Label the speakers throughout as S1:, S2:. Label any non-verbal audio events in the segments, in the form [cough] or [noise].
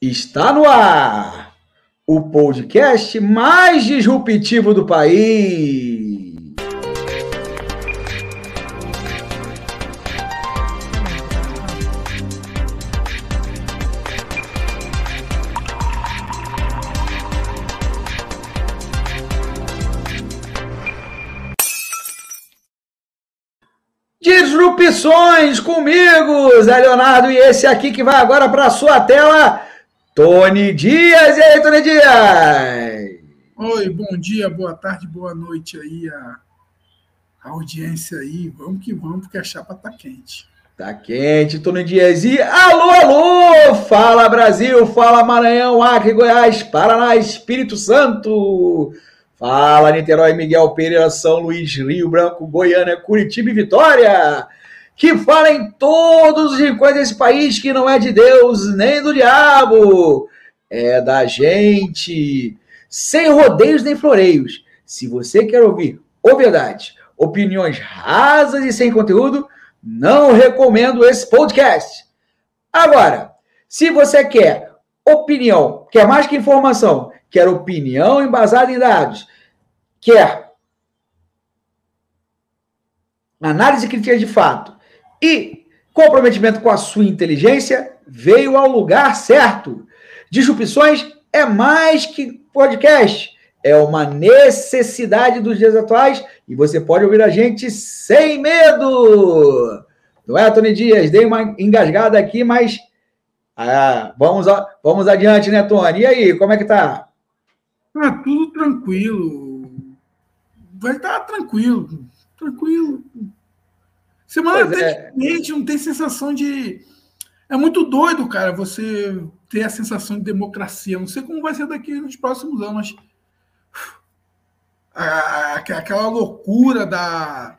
S1: Está no ar o podcast mais disruptivo do país. Disrupções comigo, Zé Leonardo, e esse aqui que vai agora para sua tela Tony Dias. E aí, Tony Dias?
S2: Oi, bom dia, boa tarde, boa noite aí, a, a audiência aí. Vamos que vamos, porque a chapa tá quente.
S1: Tá quente, Tony Dias. E alô, alô! Fala Brasil, fala Maranhão, Acre, Goiás, Paraná, Espírito Santo. Fala Niterói, Miguel Pereira, São Luís, Rio Branco, Goiânia, Curitiba e Vitória que fala em todos os rincões desse país que não é de Deus nem do diabo, é da gente, sem rodeios nem floreios. Se você quer ouvir ou verdade, opiniões rasas e sem conteúdo, não recomendo esse podcast. Agora, se você quer opinião, quer mais que informação, quer opinião embasada em dados, quer análise crítica de fato, e comprometimento com a sua inteligência veio ao lugar certo. Disrupções é mais que podcast, é uma necessidade dos dias atuais e você pode ouvir a gente sem medo. Não é, Tony Dias? Dei uma engasgada aqui, mas ah, vamos, vamos adiante, né, Tony? E aí, como é que tá?
S2: Ah, tudo tranquilo. Vai estar tá tranquilo, tranquilo. Semana pois até é. não tem sensação de. É muito doido, cara, você ter a sensação de democracia. Não sei como vai ser daqui nos próximos anos, mas aquela loucura da,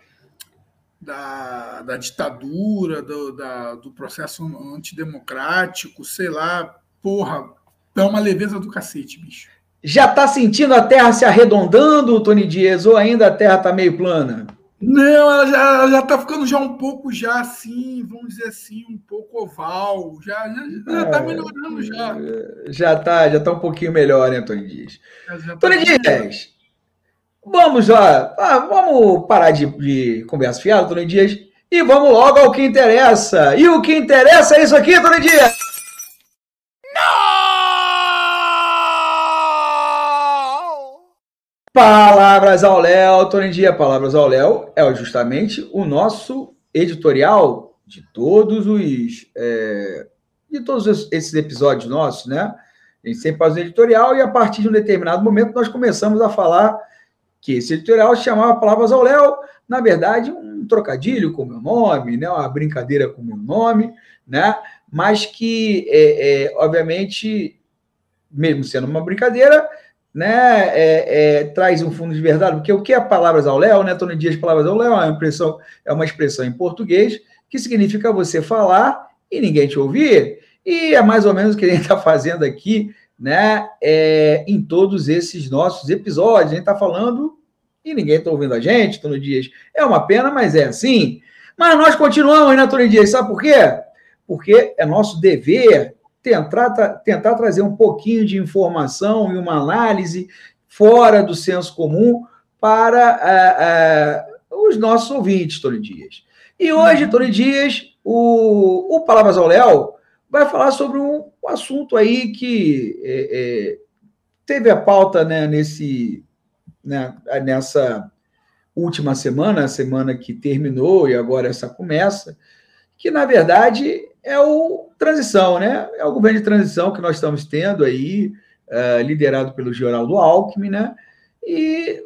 S2: da, da ditadura, do, da, do processo antidemocrático, sei lá, porra, é uma leveza do cacete, bicho.
S1: Já tá sentindo a Terra se arredondando, Tony Dias, ou ainda a Terra tá meio plana?
S2: Não, ela já, ela já tá ficando já um pouco já assim, vamos dizer assim, um pouco oval. Já, já, já tá é, melhorando já.
S1: Já tá, já tá um pouquinho melhor, né, Tony Dias? Tá Tony Dias, vamos lá, ah, vamos parar de, de conversa fiada, Tony Dias, e vamos logo ao que interessa. E o que interessa é isso aqui, Tony Dias! Palavras ao Léo, Tony Dia, Palavras ao Léo é justamente o nosso editorial de todos os é, de todos esses episódios nossos, né? A gente sempre faz um editorial e a partir de um determinado momento nós começamos a falar que esse editorial chamava Palavras ao Léo, na verdade um trocadilho com o meu nome, né? Uma brincadeira com o meu nome, né? Mas que, é, é, obviamente, mesmo sendo uma brincadeira, né, é, é, traz um fundo de verdade, porque o que é palavras ao léu, né, Tony Dias, palavras ao léu, é uma, expressão, é uma expressão em português que significa você falar e ninguém te ouvir, e é mais ou menos o que a gente está fazendo aqui, né, é, em todos esses nossos episódios, a gente está falando e ninguém está ouvindo a gente, Tony Dias, é uma pena, mas é assim, mas nós continuamos, né, Tony Dias, sabe por quê? Porque é nosso dever tentar, tentar trazer um pouquinho de informação e uma análise fora do senso comum para uh, uh, os nossos ouvintes, Tony Dias. E hoje, uhum. Tony Dias, o, o Palavras ao Léo vai falar sobre um, um assunto aí que é, é, teve a pauta né, nesse, né, nessa última semana, a semana que terminou e agora essa começa, que na verdade é o transição, né? É o governo de transição que nós estamos tendo aí, uh, liderado pelo Geraldo Alckmin, né? E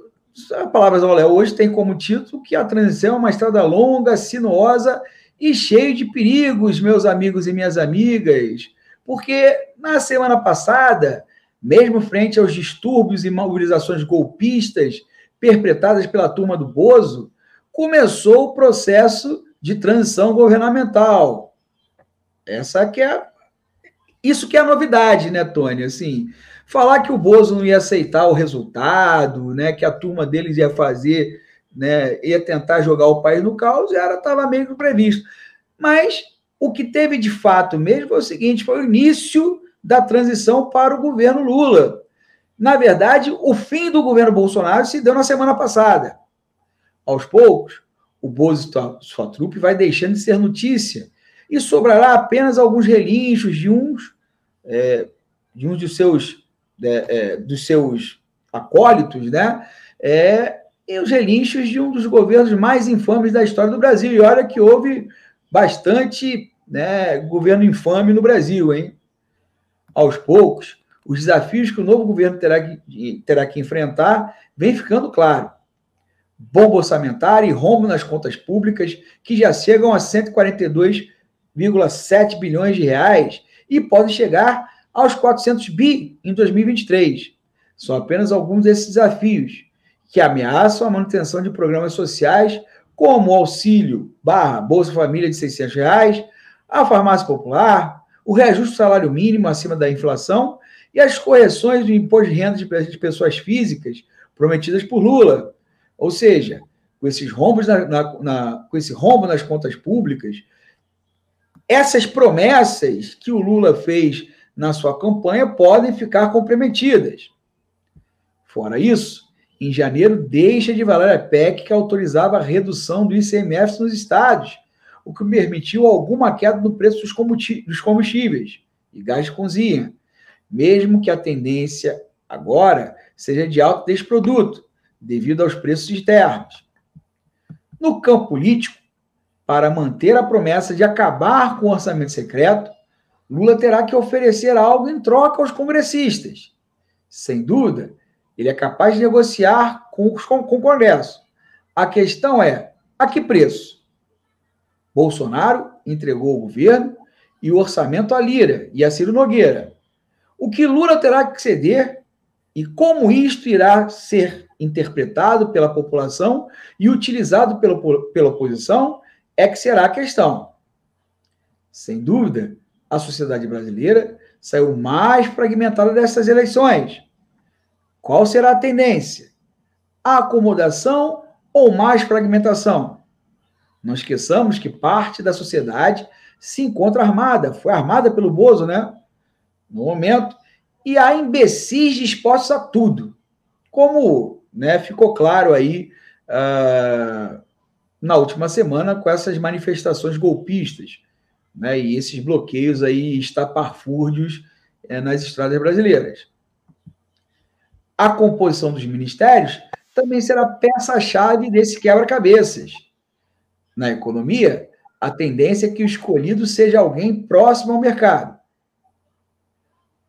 S1: a Palavras ao Léo hoje tem como título que a transição é uma estrada longa, sinuosa e cheia de perigos, meus amigos e minhas amigas. Porque na semana passada, mesmo frente aos distúrbios e mobilizações golpistas perpetradas pela turma do Bozo, começou o processo de transição governamental. Essa que é isso que é a novidade, né, Tony? Assim, falar que o Bozo não ia aceitar o resultado, né, que a turma deles ia fazer, né, ia tentar jogar o país no caos, era estava meio que previsto. Mas o que teve de fato mesmo foi o seguinte, foi o início da transição para o governo Lula. Na verdade, o fim do governo Bolsonaro se deu na semana passada. Aos poucos, o Bozo e sua trupe vai deixando de ser notícia e sobrará apenas alguns relinchos de uns, é, de uns dos seus, é, é, dos seus acólitos, né? É, e os relinchos de um dos governos mais infames da história do Brasil. E olha que houve bastante né, governo infame no Brasil, hein? Aos poucos, os desafios que o novo governo terá que, terá que enfrentar vem ficando claro. Bomba orçamentária e rombo nas contas públicas, que já chegam a 142,7 bilhões de reais e podem chegar aos 400 bi em 2023. São apenas alguns desses desafios que ameaçam a manutenção de programas sociais como o auxílio barra Bolsa Família de 600 reais, a farmácia popular, o reajuste do salário mínimo acima da inflação e as correções do imposto de renda de pessoas físicas prometidas por Lula. Ou seja, com esses rombos na, na, na, com esse rombo nas contas públicas, essas promessas que o Lula fez na sua campanha podem ficar comprometidas. Fora isso, em janeiro, deixa de valer a PEC que autorizava a redução do ICMS nos estados, o que permitiu alguma queda no preço dos combustíveis e gás de cozinha, mesmo que a tendência agora seja de alta desse produto, devido aos preços externos. No campo político, para manter a promessa de acabar com o orçamento secreto, Lula terá que oferecer algo em troca aos congressistas. Sem dúvida, ele é capaz de negociar com, com, com o Congresso. A questão é: a que preço? Bolsonaro entregou o governo e o orçamento a Lira e a Ciro Nogueira. O que Lula terá que ceder e como isto irá ser interpretado pela população e utilizado pela, pela oposição é que será a questão. Sem dúvida, a sociedade brasileira saiu mais fragmentada dessas eleições. Qual será a tendência? A acomodação ou mais fragmentação? Não esqueçamos que parte da sociedade se encontra armada, foi armada pelo Bozo, né? No momento, e há imbecis dispostos a tudo. Como né, ficou claro aí uh, na última semana com essas manifestações golpistas né, e esses bloqueios aí estapafúrdios é, nas estradas brasileiras. A composição dos ministérios também será peça-chave desse quebra-cabeças. Na economia, a tendência é que o escolhido seja alguém próximo ao mercado.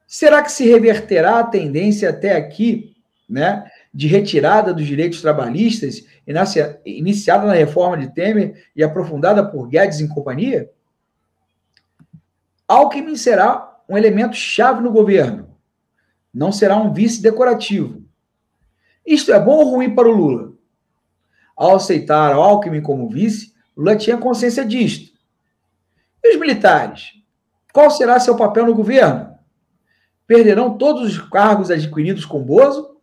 S1: Será que se reverterá a tendência até aqui, né, de retirada dos direitos trabalhistas, iniciada na reforma de Temer e aprofundada por Guedes e companhia? Alckmin será um elemento chave no governo não será um vice decorativo. Isto é bom ou ruim para o Lula? Ao aceitar Alckmin como vice, Lula tinha consciência disto. E os militares? Qual será seu papel no governo? Perderão todos os cargos adquiridos com Bozo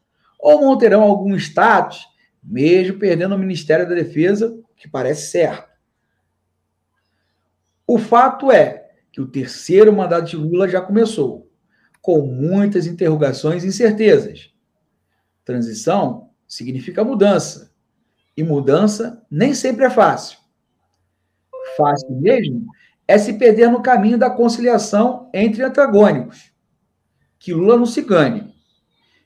S1: ou manterão algum status, mesmo perdendo o Ministério da Defesa, que parece certo? O fato é que o terceiro mandato de Lula já começou com muitas interrogações e incertezas. Transição significa mudança, e mudança nem sempre é fácil. Fácil mesmo é se perder no caminho da conciliação entre antagônicos. Que Lula não se ganhe.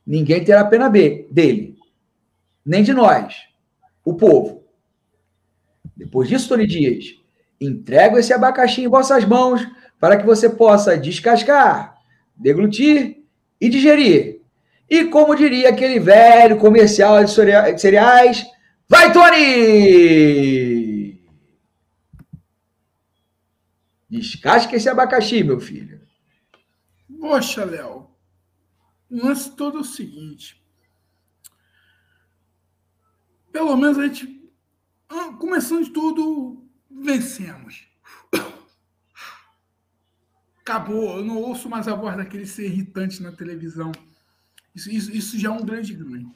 S1: Ninguém terá pena dele, nem de nós, o povo. Depois disso, Tony Dias, entrego esse abacaxi em vossas mãos para que você possa descascar, deglutir e digerir. E como diria aquele velho comercial de cereais, vai, Tony! Descasque esse abacaxi, meu filho.
S2: Poxa, Léo, o lance todo é o seguinte. Pelo menos a gente, ah, começando de tudo, vencemos acabou, eu não ouço mais a voz daquele ser irritante na televisão. Isso, isso, isso já é um grande ganho.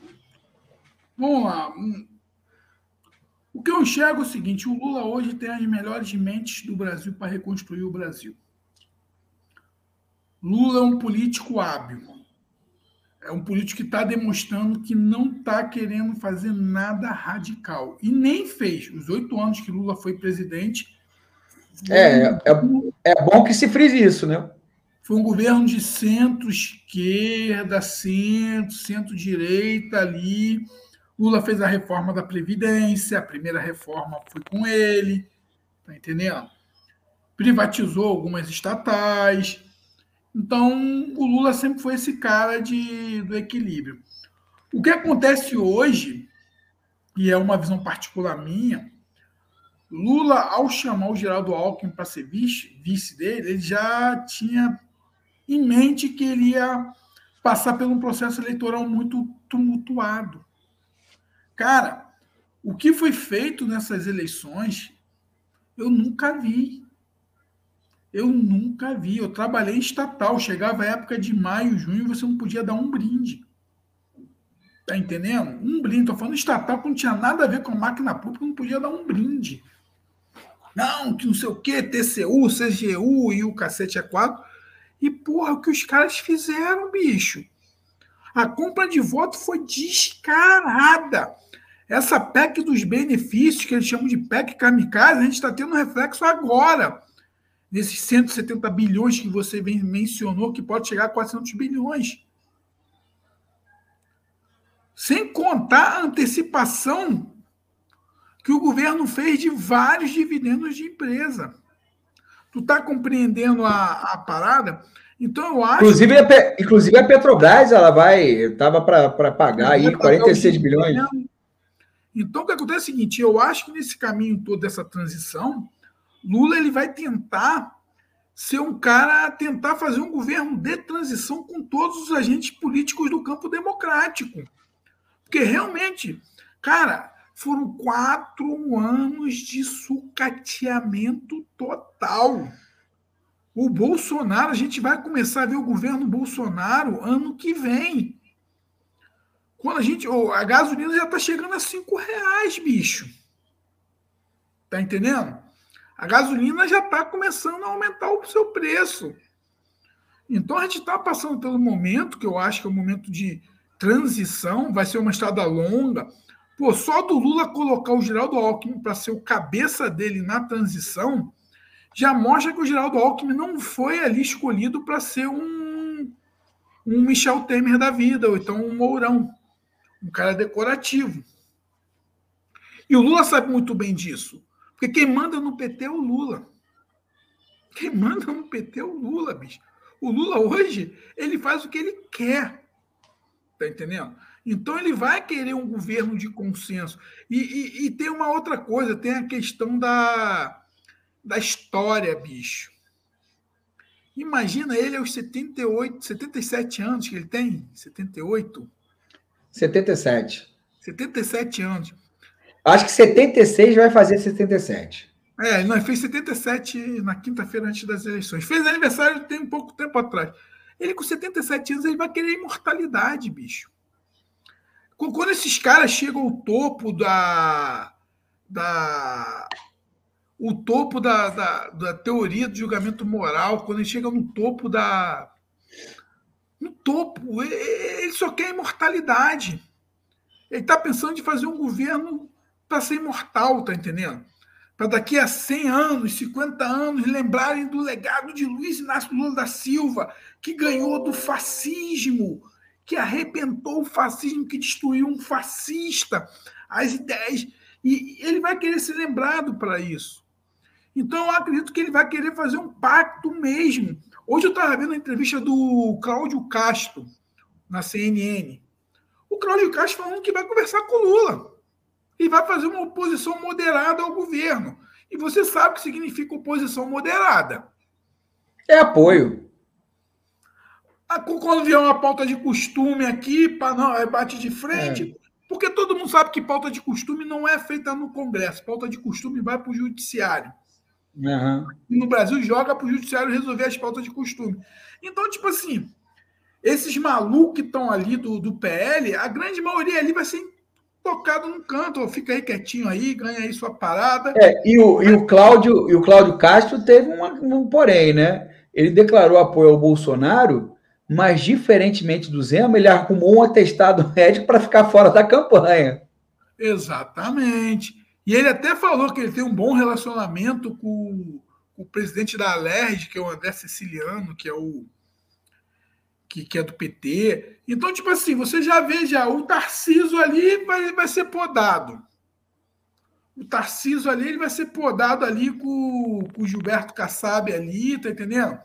S2: Vamos lá. O que eu enxergo é o seguinte: o Lula hoje tem as melhores mentes do Brasil para reconstruir o Brasil. Lula é um político hábil. É um político que está demonstrando que não está querendo fazer nada radical. E nem fez. Os oito anos que Lula foi presidente.
S1: É, é, é bom que se frise isso, né?
S2: Foi um governo de centro-esquerda, centro, centro-direita ali. Lula fez a reforma da Previdência, a primeira reforma foi com ele, tá entendendo? Privatizou algumas estatais. Então, o Lula sempre foi esse cara de, do equilíbrio. O que acontece hoje, e é uma visão particular minha, Lula, ao chamar o Geraldo Alckmin para ser vice, vice dele, ele já tinha em mente que ele ia passar por um processo eleitoral muito tumultuado. Cara, o que foi feito nessas eleições, eu nunca vi. Eu nunca vi. Eu trabalhei estatal. Chegava a época de maio, junho, você não podia dar um brinde. Tá entendendo? Um brinde. Estou falando estatal, que não tinha nada a ver com a máquina pública, não podia dar um brinde. Não, que não sei o quê, TCU, CGU e o cacete é quatro. E, porra, o que os caras fizeram, bicho? A compra de voto foi descarada. Essa PEC dos benefícios, que eles chamam de PEC kamikaze, a gente está tendo reflexo agora. Nesses 170 bilhões que você mencionou, que pode chegar a 400 bilhões. Sem contar a antecipação que o governo fez de vários dividendos de empresa. Tu está compreendendo a, a parada? Então eu acho.
S1: Inclusive, a, inclusive a Petrobras ela vai. Estava para pagar aí 46 bilhões.
S2: Então o que acontece é o seguinte: eu acho que nesse caminho todo dessa transição, Lula ele vai tentar ser um cara, tentar fazer um governo de transição com todos os agentes políticos do campo democrático. Porque realmente, cara, foram quatro anos de sucateamento total. O Bolsonaro, a gente vai começar a ver o governo Bolsonaro ano que vem. Quando a gente. A gasolina já está chegando a cinco reais, bicho. Tá entendendo? A gasolina já está começando a aumentar o seu preço. Então a gente está passando pelo momento, que eu acho que é um momento de transição, vai ser uma estrada longa Pô, só do Lula colocar o Geraldo Alckmin para ser o cabeça dele na transição, já mostra que o Geraldo Alckmin não foi ali escolhido para ser um, um Michel Temer da vida, ou então um Mourão, um cara decorativo. E o Lula sabe muito bem disso, porque quem manda no PT é o Lula. Quem manda no PT é o Lula, bicho. O Lula hoje, ele faz o que ele quer. Tá entendendo? Então ele vai querer um governo de consenso. E, e, e, tem uma outra coisa, tem a questão da, da história, bicho. Imagina ele aos 78, 77 anos que ele tem? 78?
S1: 77.
S2: 77 anos.
S1: Acho que 76 vai fazer 77.
S2: É, ele fez 77 na quinta-feira antes das eleições. Fez aniversário tem um pouco tempo atrás. Ele com 77 anos ele vai querer imortalidade, bicho. Quando esses caras chegam ao topo da. da o topo da, da, da teoria do julgamento moral, quando ele chega no topo da. No topo, ele só quer imortalidade. Ele está pensando em fazer um governo para ser imortal, tá entendendo? Para daqui a 100 anos, 50 anos, lembrarem do legado de Luiz Inácio Lula da Silva, que ganhou do fascismo, que arrebentou o fascismo, que destruiu um fascista, as ideias. E ele vai querer ser lembrado para isso. Então, eu acredito que ele vai querer fazer um pacto mesmo. Hoje eu estava vendo a entrevista do Cláudio Castro, na CNN. O Cláudio Castro falando que vai conversar com o Lula e vai fazer uma oposição moderada ao governo. E você sabe o que significa oposição moderada.
S1: É apoio.
S2: Ah, quando vier uma pauta de costume aqui, para não bate de frente, é. porque todo mundo sabe que pauta de costume não é feita no Congresso. Pauta de costume vai para o Judiciário. Uhum. E no Brasil joga para o Judiciário resolver as pautas de costume. Então, tipo assim, esses malucos que estão ali do, do PL, a grande maioria ali vai ser tocado no canto, fica aí quietinho aí, ganha aí sua parada.
S1: É, e o, e o Cláudio, e o Cláudio Castro teve uma, um porém, né? ele declarou apoio ao Bolsonaro, mas, diferentemente do Zema, ele arrumou um atestado médico para ficar fora da campanha.
S2: Exatamente. E ele até falou que ele tem um bom relacionamento com, com o presidente da Alerj, que é o André Siciliano, que é o que, que, é do PT. Então, tipo assim, você já vê já o Tarciso ali vai, vai ser podado. O Tarciso ali ele vai ser podado ali com, com o Gilberto Kassab ali, tá entendendo?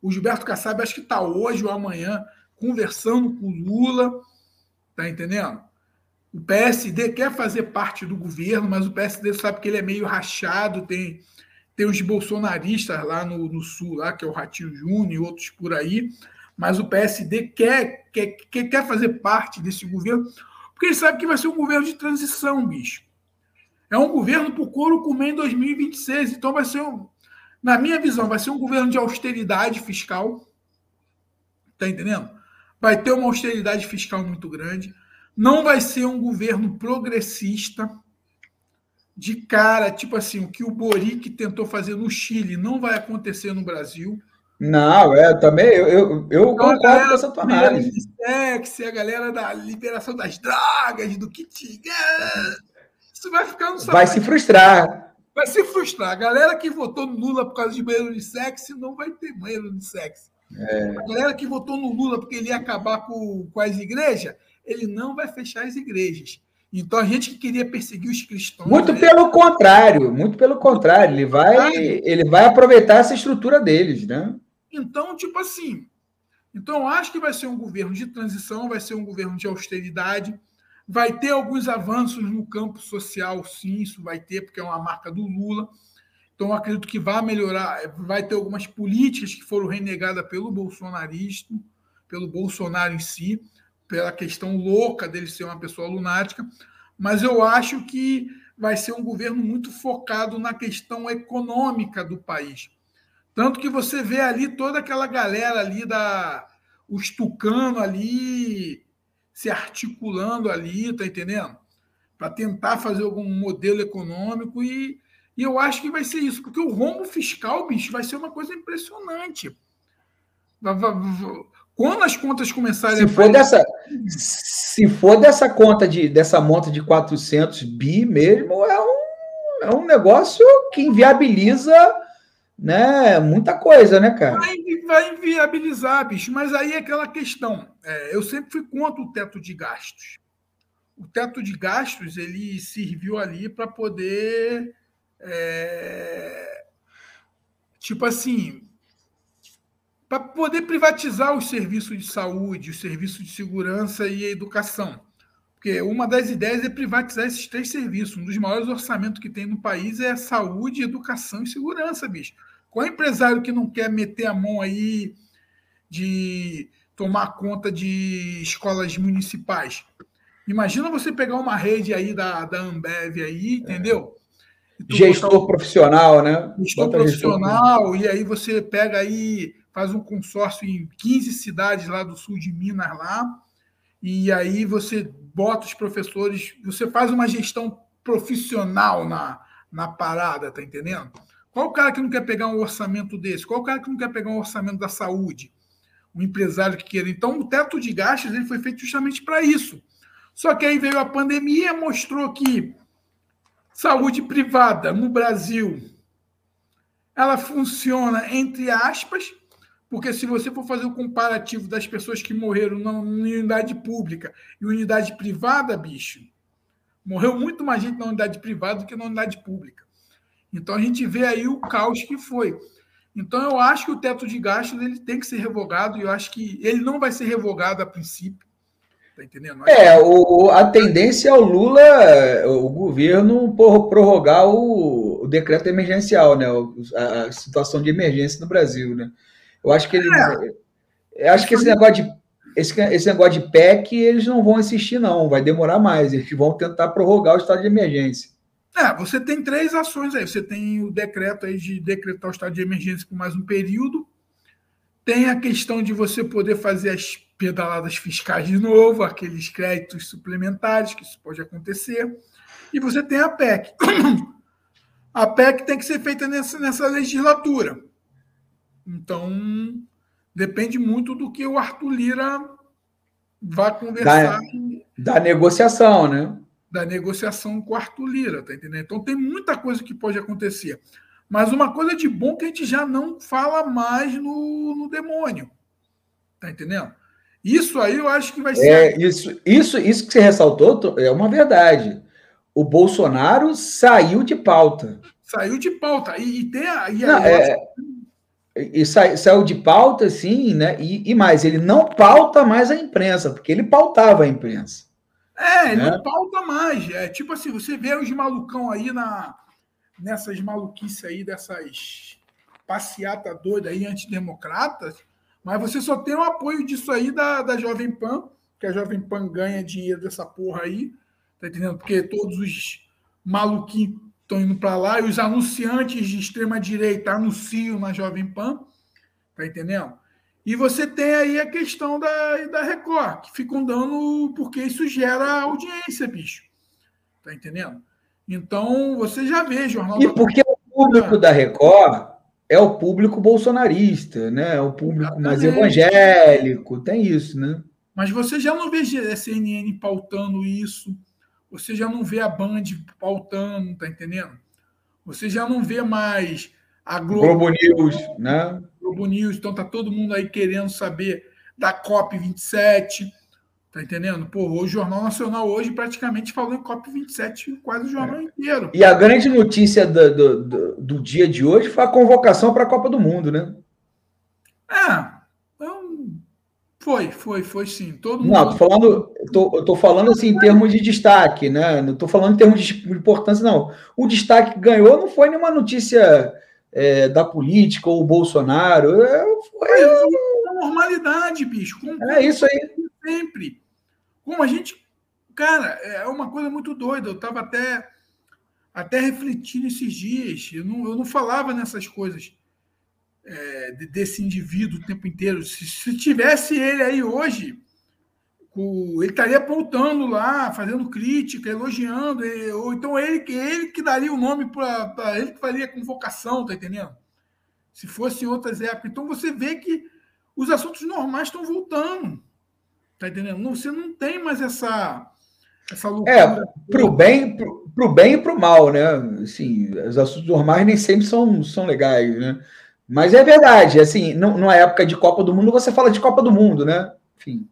S2: O Gilberto Kassab acho que está hoje ou amanhã conversando com o Lula, tá entendendo? O PSD quer fazer parte do governo, mas o PSD sabe que ele é meio rachado, tem, tem os bolsonaristas lá no, no sul, lá, que é o Ratinho Júnior e outros por aí, mas o PSD quer, quer, quer, fazer parte desse governo, porque ele sabe que vai ser um governo de transição, bicho. É um governo por couro comer em 2026, então vai ser um, na minha visão, vai ser um governo de austeridade fiscal. Tá entendendo? Vai ter uma austeridade fiscal muito grande. Não vai ser um governo progressista. De cara, tipo assim, o que o Boric tentou fazer no Chile não vai acontecer no Brasil.
S1: Não, é, também eu, eu, eu então, concordo com essa tua análise.
S2: Sexy, a galera da liberação das drogas, do kit. Isso vai ficar no
S1: Vai se frustrar
S2: vai se frustrar. A galera que votou no Lula por causa de banheiro de sexo não vai ter banheiro de sexo. É. A galera que votou no Lula porque ele ia acabar com, com as igrejas, ele não vai fechar as igrejas. Então a gente que queria perseguir os cristãos.
S1: Muito né? pelo contrário, muito pelo contrário. Ele vai, ele vai aproveitar essa estrutura deles, né?
S2: Então, tipo assim. Então, acho que vai ser um governo de transição, vai ser um governo de austeridade Vai ter alguns avanços no campo social, sim, isso vai ter, porque é uma marca do Lula. Então, acredito que vai melhorar, vai ter algumas políticas que foram renegadas pelo bolsonarismo, pelo Bolsonaro em si, pela questão louca dele ser uma pessoa lunática, mas eu acho que vai ser um governo muito focado na questão econômica do país. Tanto que você vê ali toda aquela galera ali da os tucano ali se articulando ali, tá entendendo? Para tentar fazer algum modelo econômico e, e eu acho que vai ser isso, porque o rombo fiscal, bicho, vai ser uma coisa impressionante. Quando as contas começarem
S1: se a for dessa Se for dessa conta de dessa monta de 400 bi mesmo, é um, é um negócio que inviabiliza né? Muita coisa, né, cara?
S2: Vai, vai inviabilizar, bicho. Mas aí é aquela questão. É, eu sempre fui contra o teto de gastos. O teto de gastos ele serviu ali para poder, é, tipo assim, para poder privatizar os serviços de saúde, os serviços de segurança e educação. Porque uma das ideias é privatizar esses três serviços. Um dos maiores orçamentos que tem no país é saúde, educação e segurança, bicho. Qual empresário que não quer meter a mão aí de tomar conta de escolas municipais? Imagina você pegar uma rede aí da, da Ambev aí, entendeu?
S1: Gestor profissional, né?
S2: Gestor profissional, gestor. e aí você pega aí, faz um consórcio em 15 cidades lá do sul de Minas lá, e aí você bota os professores, você faz uma gestão profissional na, na parada, tá entendendo? Qual o cara que não quer pegar um orçamento desse? Qual o cara que não quer pegar um orçamento da saúde? Um empresário que queira. Então, o teto de gastos ele foi feito justamente para isso. Só que aí veio a pandemia, mostrou que saúde privada no Brasil ela funciona entre aspas, porque se você for fazer o um comparativo das pessoas que morreram na unidade pública e unidade privada, bicho, morreu muito mais gente na unidade privada do que na unidade pública. Então a gente vê aí o caos que foi. Então eu acho que o teto de gastos ele tem que ser revogado e eu acho que ele não vai ser revogado a princípio. Tá entendendo?
S1: É, o, a tendência é o Lula, o governo, prorrogar o, o decreto emergencial, né? A, a, situação de emergência no Brasil, né? Eu acho que ele. É. Eu acho que esse negócio de esse, esse negócio de PEC eles não vão insistir, não. Vai demorar mais. Eles vão tentar prorrogar o estado de emergência.
S2: É, você tem três ações aí. Você tem o decreto aí de decretar o estado de emergência por mais um período. Tem a questão de você poder fazer as pedaladas fiscais de novo, aqueles créditos suplementares, que isso pode acontecer. E você tem a PEC. A PEC tem que ser feita nessa, nessa legislatura. Então, depende muito do que o Arthur Lira vai conversar.
S1: Da, da negociação, né?
S2: Da negociação com o Arthur Lira, tá entendendo? Então, tem muita coisa que pode acontecer. Mas uma coisa de bom que a gente já não fala mais no, no demônio. Tá entendendo? Isso aí eu acho que vai ser.
S1: É, isso, isso, isso que você ressaltou é uma verdade. O Bolsonaro saiu de pauta.
S2: Saiu de pauta. E, e tem a. E,
S1: não, é, e sa, saiu de pauta, sim, né? E, e, mais, ele não pauta mais a imprensa, porque ele pautava a imprensa.
S2: É, né? não pauta mais. É tipo assim, você vê os malucão aí na, nessas maluquices aí, dessas passeata doida aí, antidemocratas, mas você só tem o apoio disso aí da, da Jovem Pan, que a Jovem Pan ganha dinheiro dessa porra aí, tá entendendo? Porque todos os maluquinhos estão indo para lá e os anunciantes de extrema direita anunciam na Jovem Pan, tá entendendo? E você tem aí a questão da, da Record, que ficam dando, porque isso gera audiência, bicho. Tá entendendo? Então, você já vê jornal.
S1: E porque o público da Record é o público bolsonarista, né? É o público Exatamente. mais evangélico, tem isso, né?
S2: Mas você já não vê a CNN pautando isso, você já não vê a Band pautando, tá entendendo? Você já não vê mais a Globo,
S1: Globo News, né?
S2: Globo News, então tá todo mundo aí querendo saber da COP 27, Tá entendendo? Pô, o Jornal Nacional hoje praticamente falou em COP27 quase o jornal é. inteiro.
S1: E a grande notícia do, do, do, do, dia de hoje foi a convocação para a Copa do Mundo, né?
S2: É, então, foi, foi, foi sim. Todo
S1: mundo... Não, tô falando, tô, eu tô falando assim em termos de destaque, né? Não tô falando em termos de importância, não. O destaque que ganhou não foi nenhuma notícia é, da política ou o Bolsonaro. É, foi...
S2: É normalidade, bicho.
S1: Como, é isso aí
S2: sempre. Como a gente. Cara, é uma coisa muito doida. Eu estava até, até refletindo esses dias. Eu não, eu não falava nessas coisas é, desse indivíduo o tempo inteiro. Se, se tivesse ele aí hoje, o, ele estaria apontando lá, fazendo crítica, elogiando, ou então ele, ele que daria o nome para ele que faria a convocação, tá entendendo? Se fosse em outras épocas. Então você vê que os assuntos normais estão voltando. Tá entendendo? Não, você não tem mais essa essa
S1: loucura. É, pro bem, pro, pro bem e pro mal, né? Assim, os assuntos normais nem sempre são, são legais, né? Mas é verdade, assim, numa época de Copa do Mundo, você fala de Copa do Mundo, né? Enfim.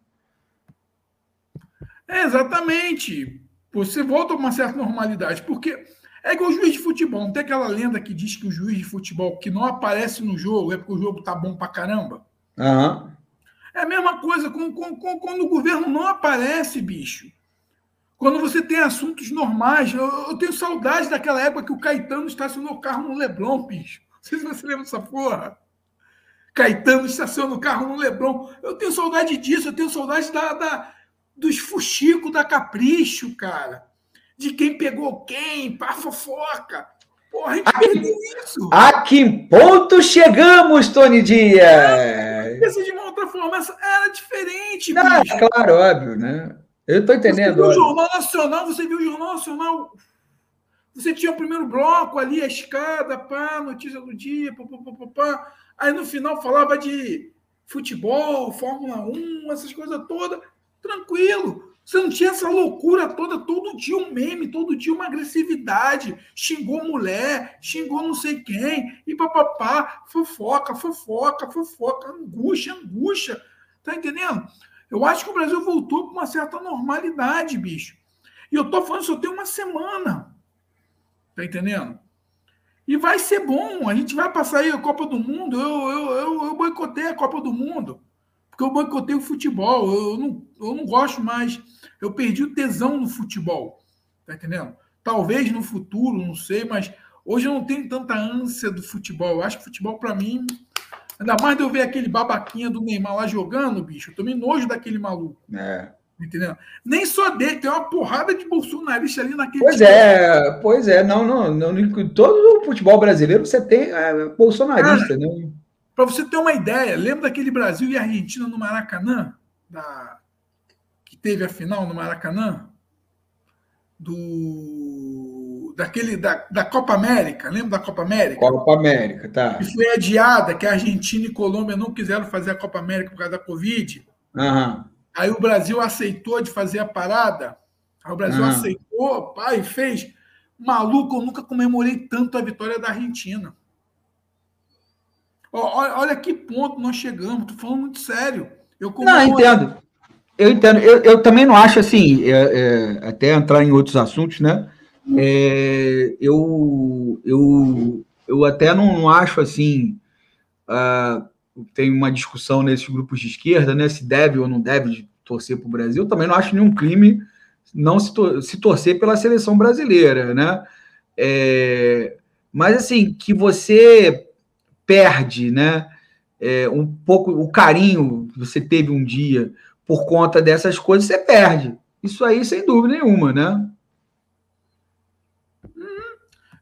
S2: É, exatamente. Você volta a uma certa normalidade, porque é igual o juiz de futebol. Não tem aquela lenda que diz que o juiz de futebol que não aparece no jogo é porque o jogo tá bom pra caramba?
S1: Aham.
S2: É a mesma coisa com, com, com, quando o governo não aparece, bicho. Quando você tem assuntos normais. Eu, eu, tenho saudade daquela época que o Caetano estacionou o carro no Leblon, bicho. Não sei se você lembra dessa porra. Caetano estaciona o carro no Leblon. Eu tenho saudade disso, eu tenho saudade da, da dos fuxicos da Capricho, cara. De quem pegou quem, pá, fofoca. Porra, a gente
S1: a perdeu isso. A que ponto chegamos, Tony Dias? É,
S2: de uma outra forma, era diferente. Não,
S1: bicho. claro, óbvio, né? Eu estou entendendo.
S2: Você viu o Jornal Nacional, você viu o Jornal Nacional. Você tinha o primeiro bloco ali, a escada, pá, notícia do dia, pá, pá, pá, pá. Aí no final falava de futebol, Fórmula 1, essas coisas todas. Tranquilo. Você não tinha essa loucura toda, todo dia um meme, todo dia uma agressividade, xingou mulher, xingou não sei quem, e papapá, fofoca, fofoca, fofoca, angústia, angústia. Tá entendendo? Eu acho que o Brasil voltou com uma certa normalidade, bicho. E eu tô falando, só tem uma semana. Tá entendendo? E vai ser bom. A gente vai passar aí a Copa do Mundo. Eu, eu, eu, eu boicotei a Copa do Mundo. Porque eu boicotei o futebol. Eu não, eu não gosto mais. Eu perdi o tesão no futebol. Tá entendendo? Talvez no futuro, não sei, mas hoje eu não tenho tanta ânsia do futebol. Eu acho que futebol, para mim, ainda mais de eu ver aquele babaquinha do Neymar lá jogando, bicho, eu tomei nojo daquele maluco.
S1: É.
S2: Entendeu? Nem só dele, tem uma porrada de bolsonarista ali naquele.
S1: Pois time. é, pois é, não, não, não, todo o futebol brasileiro você tem é, bolsonarista, Cara, né?
S2: Para você ter uma ideia, lembra daquele Brasil e Argentina no Maracanã? Da... Que teve a final no Maracanã? Do... daquele da, da Copa América, lembra da Copa América?
S1: Copa América, tá.
S2: Que foi adiada, que a Argentina e Colômbia não quiseram fazer a Copa América por causa da Covid.
S1: Uhum.
S2: Aí o Brasil aceitou de fazer a parada. Aí o Brasil uhum. aceitou, pai, fez. Maluco, eu nunca comemorei tanto a vitória da Argentina. Olha, olha que ponto nós chegamos, tô falando muito sério.
S1: Eu comemoro... Não, entendo. Eu entendo. Eu, eu também não acho assim, é, é, até entrar em outros assuntos, né? É, eu, eu, eu até não, não acho assim. Uh, tem uma discussão nesses grupos de esquerda, né? Se deve ou não deve torcer para o Brasil. Eu também não acho nenhum crime não se, tor se torcer pela seleção brasileira, né? É, mas assim, que você perde, né? É, um pouco o carinho que você teve um dia por conta dessas coisas, você perde. Isso aí, sem dúvida nenhuma, né?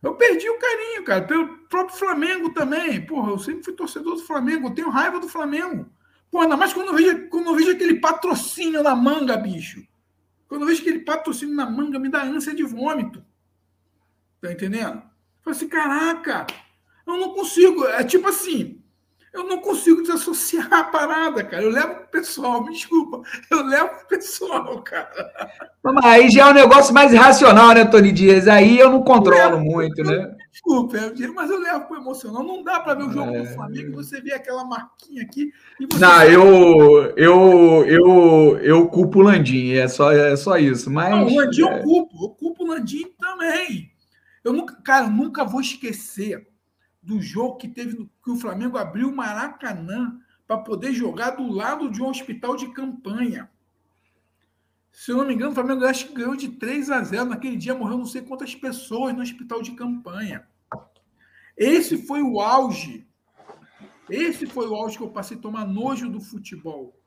S2: Eu perdi o carinho, cara, pelo próprio Flamengo também. Porra, eu sempre fui torcedor do Flamengo, eu tenho raiva do Flamengo. Pô, ainda mais quando eu vejo, quando eu vejo aquele patrocínio na manga, bicho. Quando eu vejo aquele patrocínio na manga, me dá ânsia de vômito. Tá entendendo? Falo assim, caraca, eu não consigo. É tipo assim, eu não consigo desassociar a parada, cara. Eu levo pro pessoal, [laughs] me desculpa. Eu levo pro pessoal, cara.
S1: Mas aí já é um negócio mais irracional, né, Tony Dias? Aí eu não controlo eu, muito,
S2: eu,
S1: né?
S2: Desculpa, mas eu levo pro emocional. Não dá para ver o jogo é... do Flamengo e você vê aquela marquinha aqui.
S1: não, eu, eu, eu, eu culpo o Landim, é só, é só isso. Mas, não,
S2: o Landim
S1: é...
S2: eu culpo, eu culpo o Landim também. Eu nunca, cara, eu nunca vou esquecer do jogo que teve que o Flamengo abriu o Maracanã para poder jogar do lado de um hospital de campanha. Se eu não me engano, o Flamengo acho que ganhou de 3 a 0. Naquele dia morreu não sei quantas pessoas no hospital de campanha. Esse foi o auge. Esse foi o auge que eu passei a tomar nojo do futebol.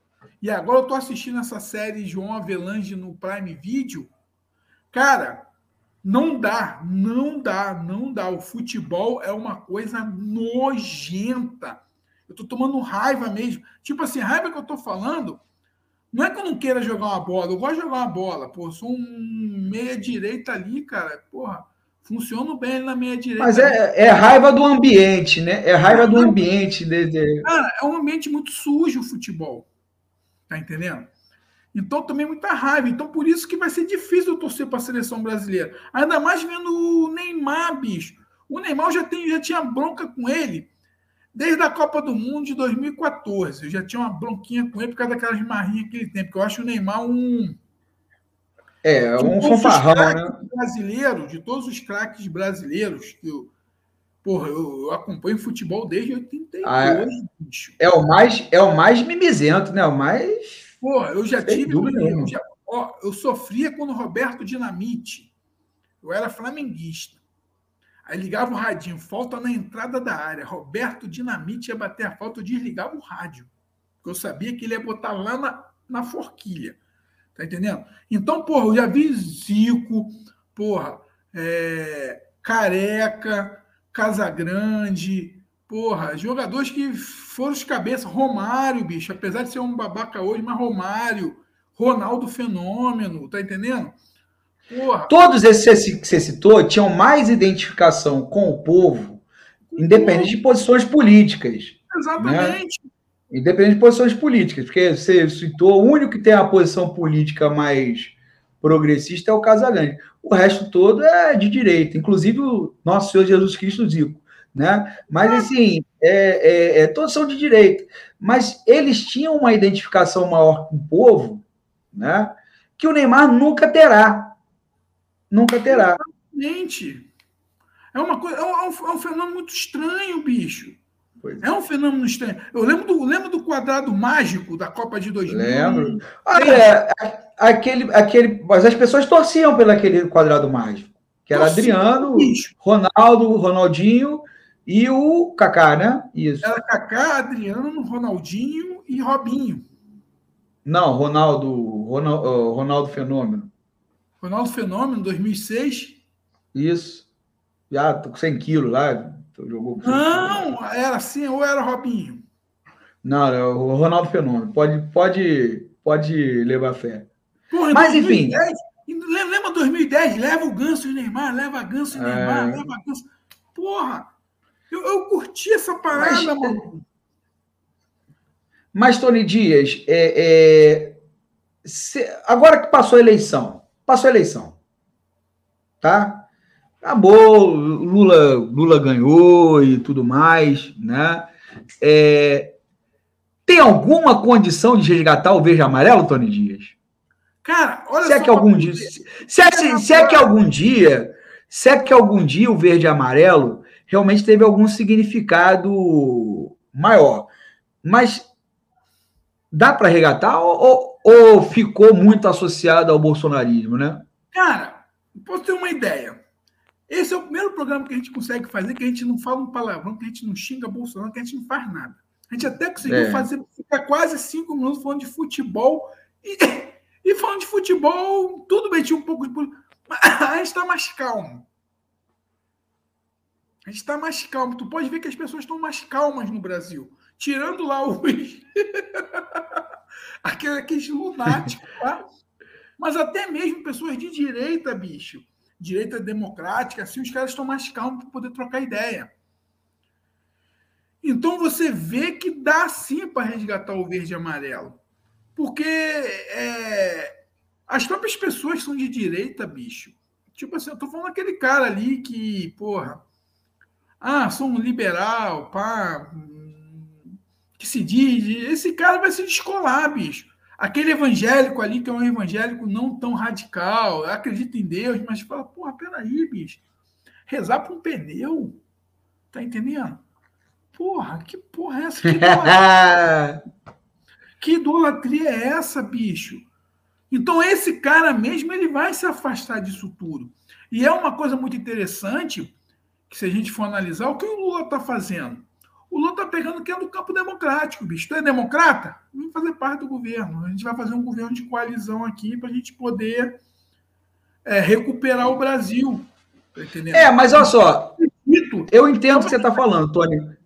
S2: E agora eu estou assistindo essa série João Avelange no Prime Video. Cara, não dá, não dá, não dá. O futebol é uma coisa nojenta. Eu tô tomando raiva mesmo. Tipo assim, raiva que eu tô falando, não é que eu não queira jogar uma bola, eu gosto de jogar uma bola. Pô, sou um meia-direita ali, cara. Porra, funciono bem na meia-direita.
S1: Mas é, é, raiva do ambiente, né? É raiva do ambiente. De, de...
S2: Cara, é um ambiente muito sujo o futebol. Tá entendendo? Então também muita raiva. Então por isso que vai ser difícil eu torcer para a seleção brasileira. Ainda mais vendo o Neymar, bicho. O Neymar já, tem, já tinha bronca com ele desde a Copa do Mundo de 2014. Eu já tinha uma bronquinha com ele por causa daquelas marrinhas que ele tem. Porque eu acho o Neymar um.
S1: É, um fanfarrão, né?
S2: Brasileiro, de todos os craques brasileiros que eu. Porra, eu, acompanho futebol desde 82, ah, é,
S1: bicho. É o mais, é o mais mimizento, né? O mais
S2: Pô, eu já tive. Eu, já, ó, eu sofria quando o Roberto Dinamite. Eu era flamenguista. Aí ligava o radinho, falta na entrada da área. Roberto Dinamite ia bater a falta, eu desligava o rádio. Porque eu sabia que ele ia botar lá na, na forquilha. Tá entendendo? Então, porra, eu já vi Zico, porra, é, Careca, Casagrande, Porra, jogadores que foram os cabeças. Romário, bicho, apesar de ser um babaca hoje, mas Romário, Ronaldo Fenômeno, tá entendendo?
S1: Porra. Todos esses que você citou tinham mais identificação com o povo, independente de posições políticas.
S2: Exatamente. Né?
S1: Independente de posições políticas, porque você citou, o único que tem a posição política mais progressista é o Casagrande. O resto todo é de direita, inclusive o nosso Senhor Jesus Cristo Zico né? Mas assim, é, é, é, todos são de direita. Mas eles tinham uma identificação maior com o povo, né? Que o Neymar nunca terá. Nunca terá.
S2: Exatamente. É uma coisa, é um, é um fenômeno muito estranho, bicho. Pois é um fenômeno estranho. Eu lembro do, lembro do quadrado mágico da Copa de 2000.
S1: Lembro. É, aquele, aquele, mas as pessoas torciam pelo aquele quadrado mágico, que era Adriano, bicho. Ronaldo, Ronaldinho e o Kaká, né?
S2: Isso. Era Kaká, Adriano, Ronaldinho e Robinho.
S1: Não, Ronaldo, Ronaldo, Ronaldo Fenômeno.
S2: Ronaldo Fenômeno, 2006.
S1: Isso. Já tô com 100 quilos lá.
S2: Jogou Não, era assim ou era Robinho?
S1: Não, é o Ronaldo Fenômeno. Pode, pode, pode levar fé. Porra, Mas, 2010, enfim.
S2: Lembra 2010? Leva o Ganso e Neymar, leva Ganso e Neymar, é. leva Ganso. Porra! Eu, eu curti essa parada, mas, mano.
S1: Mas, Tony Dias, é, é, se, agora que passou a eleição, passou a eleição, tá? Acabou, Lula, Lula ganhou e tudo mais, né? É, tem alguma condição de resgatar o verde amarelo, Tony Dias?
S2: Cara, olha
S1: se é que algum dia, se é, se, se é que algum dia, se é que algum dia o verde amarelo realmente teve algum significado maior, mas dá para regatar ou, ou, ficou muito associado ao bolsonarismo, né?
S2: Cara, posso ter uma ideia. Esse é o primeiro programa que a gente consegue fazer que a gente não fala um palavrão, que a gente não xinga Bolsonaro, que a gente não faz nada. A gente até conseguiu é. fazer ficar quase cinco minutos falando de futebol e [coughs] e falando de futebol, tudo bem, tinha um pouco de. [coughs] A gente está mais calmo. A gente está mais calmo. Tu pode ver que as pessoas estão mais calmas no Brasil. Tirando lá os. [laughs] Aqueles lunáticos, tá? Mas até mesmo pessoas de direita, bicho, direita democrática, assim, os caras estão mais calmos para poder trocar ideia. Então você vê que dá sim para resgatar o verde e amarelo. Porque é, as próprias pessoas são de direita, bicho. Tipo assim, eu tô falando aquele cara ali que, porra, ah, sou um liberal, pá, que se diz. Esse cara vai se descolar, bicho. Aquele evangélico ali, que é um evangélico não tão radical, acredita em Deus, mas fala, porra, peraí, bicho. Rezar para um pneu. Tá entendendo? Porra, que porra é essa? Que porra? [laughs] Que idolatria é essa, bicho? Então, esse cara mesmo, ele vai se afastar disso tudo. E é uma coisa muito interessante, que se a gente for analisar, o que o Lula está fazendo? O Lula está pegando que é do campo democrático, bicho. Tu é democrata? Vem fazer parte do governo. A gente vai fazer um governo de coalizão aqui para a gente poder é, recuperar o Brasil.
S1: Tá é, mas olha só. Eu entendo o que você está falando, Tony.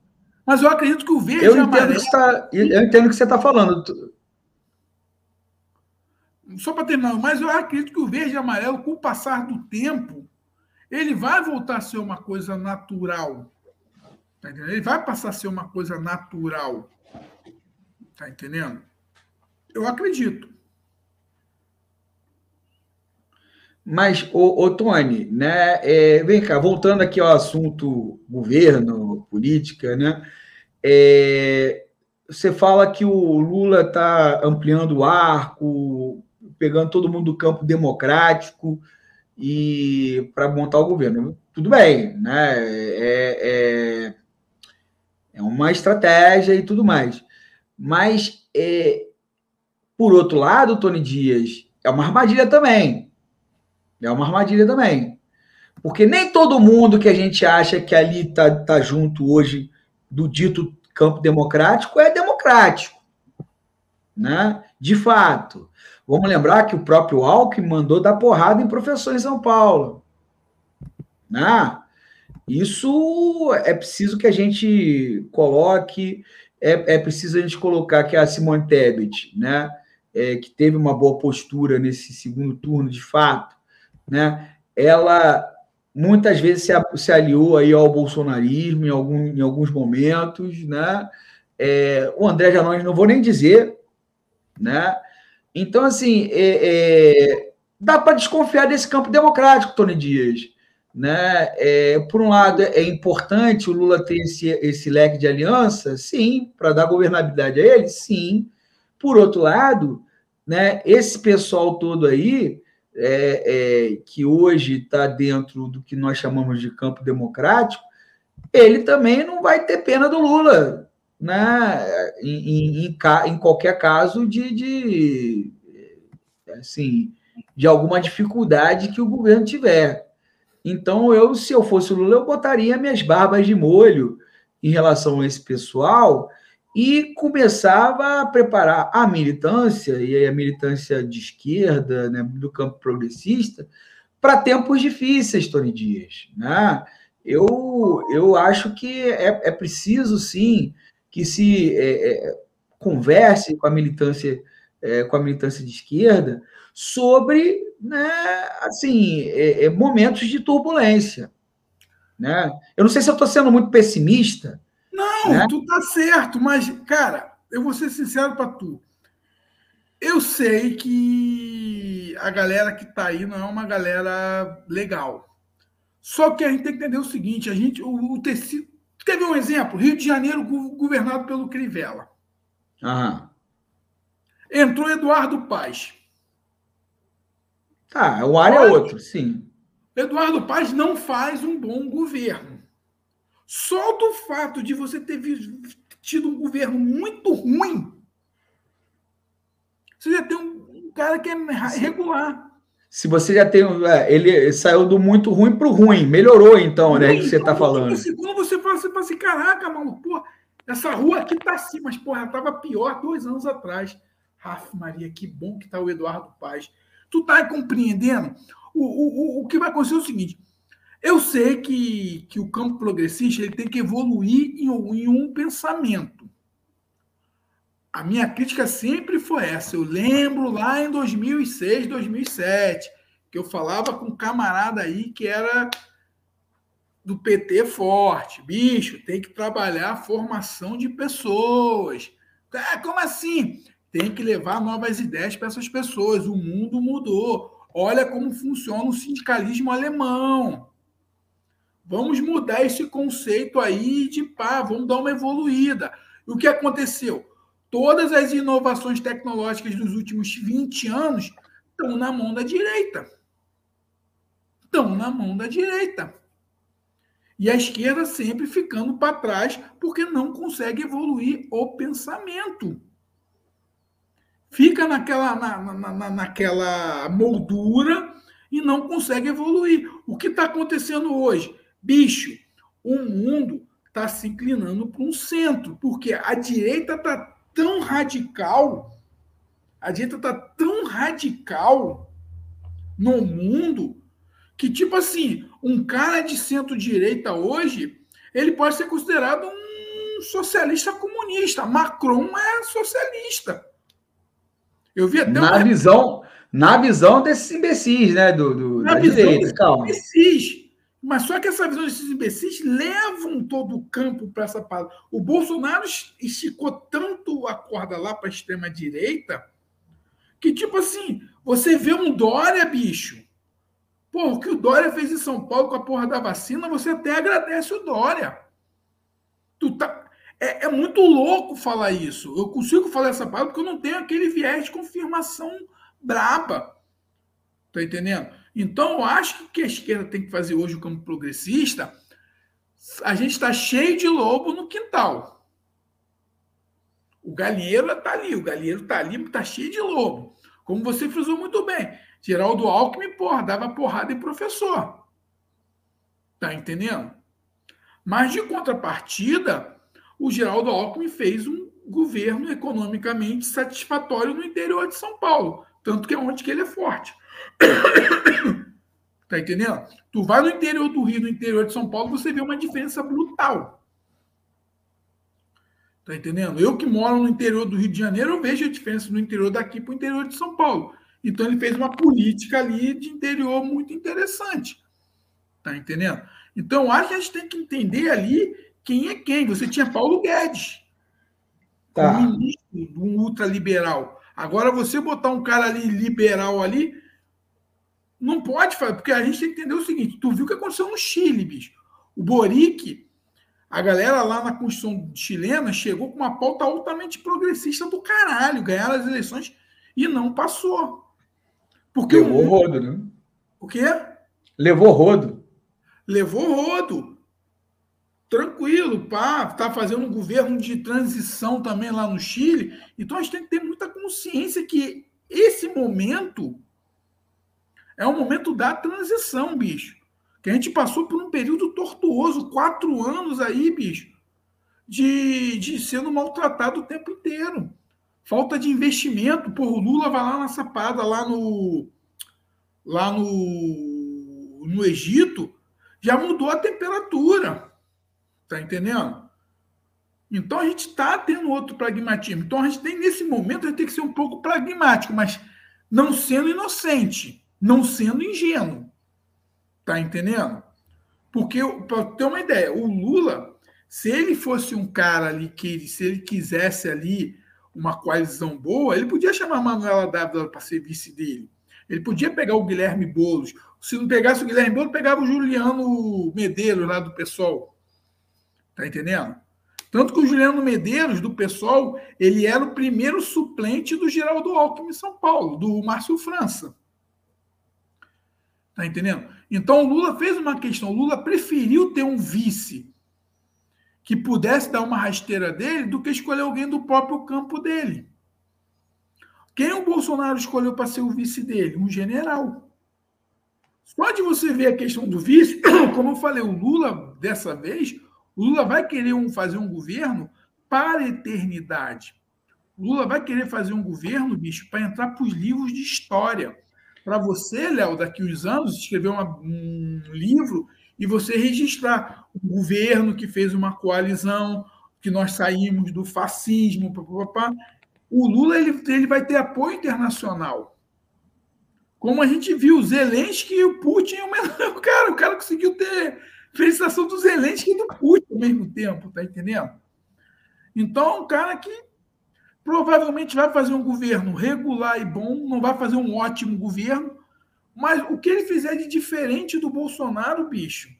S2: Mas eu acredito que o verde
S1: eu entendo Que tá, eu entendo o que você está falando.
S2: Só para terminar, mas eu acredito que o verde e amarelo, com o passar do tempo, ele vai voltar a ser uma coisa natural. Tá ele vai passar a ser uma coisa natural. Tá entendendo? Eu acredito.
S1: Mas, ô, ô Tony, né, é, vem cá, voltando aqui ao assunto governo, política, né? É, você fala que o Lula está ampliando o arco, pegando todo mundo do campo democrático e para montar o governo. Tudo bem, né? É, é, é uma estratégia e tudo mais. Mas, é, por outro lado, Tony Dias, é uma armadilha também é uma armadilha também. Porque nem todo mundo que a gente acha que ali está tá junto hoje do dito campo democrático é democrático. Né? De fato. Vamos lembrar que o próprio Alckmin mandou dar porrada em professor em São Paulo. Né? Isso é preciso que a gente coloque, é, é preciso a gente colocar que a Simone Tebet, né, é, que teve uma boa postura nesse segundo turno, de fato, né? Ela muitas vezes se, se aliou aí ao bolsonarismo em, algum, em alguns momentos, né? É, o André Janones não vou nem dizer, né? Então, assim, é, é, dá para desconfiar desse campo democrático, Tony Dias. Né? É, por um lado, é importante o Lula ter esse, esse leque de aliança, sim, para dar governabilidade a ele, sim. Por outro lado, né, esse pessoal todo aí é, é, que hoje está dentro do que nós chamamos de campo democrático, ele também não vai ter pena do Lula, né? em, em, em qualquer caso de, de, assim, de alguma dificuldade que o governo tiver. Então, eu, se eu fosse o Lula, eu botaria minhas barbas de molho em relação a esse pessoal e começava a preparar a militância, e a militância de esquerda, né, do campo progressista, para tempos difíceis, Tony Dias. Né? Eu, eu acho que é, é preciso, sim, que se é, é, converse com a militância é, com a militância de esquerda sobre né, assim, é, momentos de turbulência. Né? Eu não sei se eu estou sendo muito pessimista.
S2: Não, né? tu tá certo, mas, cara, eu vou ser sincero para tu. Eu sei que a galera que está aí não é uma galera legal. Só que a gente tem que entender o seguinte: a gente, o, o tecido. Quer ver um exemplo? Rio de Janeiro governado pelo Crivella.
S1: Aham.
S2: Entrou Eduardo Paz.
S1: Tá, o ar é outro, sim.
S2: Eduardo Paz não faz um bom governo. Só do fato de você ter tido um governo muito ruim, você já tem um, um cara que é regular.
S1: Se você já tem. É, ele saiu do muito ruim para o ruim, melhorou então, né? Que você está falando.
S2: Quando você fala, você fala assim: caraca, maluco, pô, essa rua aqui tá assim, mas, porra, ela estava pior dois anos atrás. Rafa Maria, que bom que tá o Eduardo Paz. Tu tá compreendendo? O, o, o, o que vai acontecer é o seguinte: eu sei que, que o campo progressista ele tem que evoluir em, em um pensamento. A minha crítica sempre foi essa. Eu lembro lá em 2006, 2007, que eu falava com um camarada aí que era do PT forte. Bicho, tem que trabalhar a formação de pessoas. Ah, como assim? Tem que levar novas ideias para essas pessoas. O mundo mudou. Olha como funciona o sindicalismo alemão. Vamos mudar esse conceito aí de pá, vamos dar uma evoluída. E o que aconteceu? Todas as inovações tecnológicas dos últimos 20 anos estão na mão da direita. Estão na mão da direita. E a esquerda sempre ficando para trás porque não consegue evoluir o pensamento. Fica naquela, na, na, naquela moldura e não consegue evoluir. O que está acontecendo hoje? Bicho, o mundo está se inclinando para um centro, porque a direita está tão radical, a direita está tão radical no mundo que, tipo assim, um cara de centro-direita hoje, ele pode ser considerado um socialista comunista. Macron é socialista.
S1: Eu vi até na uma... visão na visão desses imbecis, né, do, do
S2: na visão direita, desses calma. imbecis. Mas só que essa visão desses imbecis levam todo o campo para essa palavra. O Bolsonaro esticou tanto a corda lá para a extrema-direita que, tipo assim, você vê um Dória, bicho. Pô, o que o Dória fez em São Paulo com a porra da vacina, você até agradece o Dória. Tu tá... é, é muito louco falar isso. Eu consigo falar essa palavra porque eu não tenho aquele viés de confirmação braba. Tá entendendo? Então, eu acho que a esquerda tem que fazer hoje como progressista. A gente está cheio de lobo no quintal. O galinheiro está ali, o galinheiro está ali, está cheio de lobo. Como você frisou muito bem, Geraldo Alckmin, porra, dava porrada em professor. Tá entendendo? Mas, de contrapartida, o Geraldo Alckmin fez um governo economicamente satisfatório no interior de São Paulo. Tanto que é onde que ele é forte. [coughs] Tá entendendo? Tu vai no interior do Rio, no interior de São Paulo, você vê uma diferença brutal. Tá entendendo? Eu que moro no interior do Rio de Janeiro, eu vejo a diferença no interior daqui para o interior de São Paulo. Então ele fez uma política ali de interior muito interessante. Tá entendendo? Então acho que a gente tem que entender ali quem é quem. Você tinha Paulo Guedes, tá. um ministro um ultraliberal. Agora você botar um cara ali liberal ali, não pode fazer, porque a gente tem que entender o seguinte: tu viu o que aconteceu no Chile, bicho. O Boric, a galera lá na Constituição chilena chegou com uma pauta altamente progressista do caralho, ganharam as eleições e não passou.
S1: Porque Levou o rodo, né?
S2: O quê?
S1: Levou rodo.
S2: Levou rodo. Tranquilo, pá, tá fazendo um governo de transição também lá no Chile. Então a gente tem que ter muita consciência que esse momento é o momento da transição, bicho. Que a gente passou por um período tortuoso, quatro anos aí, bicho, de, de sendo maltratado o tempo inteiro. Falta de investimento. Pô, o Lula vai lá na sapada, lá no. Lá no, no Egito, já mudou a temperatura. Tá entendendo? Então a gente está tendo outro pragmatismo. Então a gente tem, nesse momento, a gente tem que ser um pouco pragmático, mas não sendo inocente não sendo ingênuo. Tá entendendo? Porque, para ter uma ideia, o Lula, se ele fosse um cara ali que, se ele quisesse ali uma coalizão boa, ele podia chamar a Manuela Dávila para ser vice dele. Ele podia pegar o Guilherme Boulos. Se não pegasse o Guilherme Boulos, pegava o Juliano Medeiros lá do PSOL. Tá entendendo? Tanto que o Juliano Medeiros, do PSOL, ele era o primeiro suplente do Geraldo Alckmin em São Paulo, do Márcio França. Tá entendendo? Então o Lula fez uma questão. O Lula preferiu ter um vice que pudesse dar uma rasteira dele do que escolher alguém do próprio campo dele. Quem o Bolsonaro escolheu para ser o vice dele? Um general. Só de você ver a questão do vice, [coughs] como eu falei, o Lula, dessa vez, o Lula vai querer um, fazer um governo para a eternidade. O Lula vai querer fazer um governo, bicho, para entrar para os livros de história. Para você, Léo, daqui uns anos, escrever uma, um livro e você registrar o governo que fez uma coalizão, que nós saímos do fascismo, papapá. o Lula ele, ele vai ter apoio internacional. Como a gente viu, o Zelensky e o Putin, o [laughs] cara, o cara conseguiu ter felicitação do Zelensky e do Putin ao mesmo tempo, tá entendendo? Então, um cara que provavelmente vai fazer um governo regular e bom, não vai fazer um ótimo governo, mas o que ele fizer de diferente do Bolsonaro, bicho,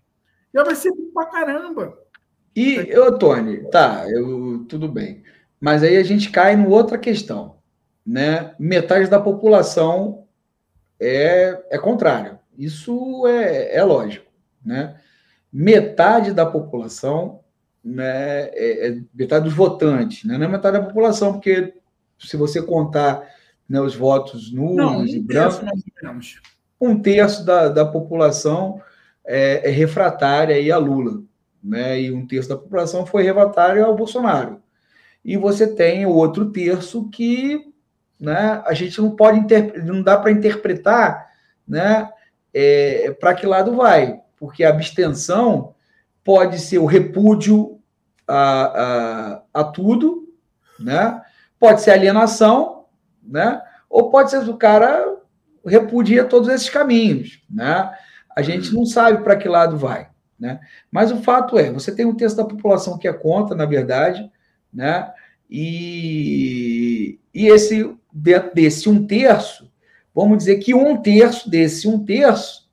S2: já vai ser pra caramba.
S1: E, eu, Tony, tá, eu, tudo bem. Mas aí a gente cai em outra questão. Né? Metade da população é, é contrário. Isso é, é lógico. Né? Metade da população, né, é, é metade dos votantes, né? não é metade da população, porque se você contar né, os votos nulos não, e brancos, um terço da, da população é, é refratária aí a Lula, né? E um terço da população foi refratária ao Bolsonaro. E você tem o outro terço que, né? A gente não pode não dá para interpretar, né? É, para que lado vai? Porque a abstenção pode ser o repúdio a, a, a tudo, né? Pode ser alienação, né? Ou pode ser o cara repudia todos esses caminhos, né? A gente não sabe para que lado vai, né? Mas o fato é, você tem um terço da população que é contra, na verdade, né? E, e esse desse um terço, vamos dizer que um terço desse um terço,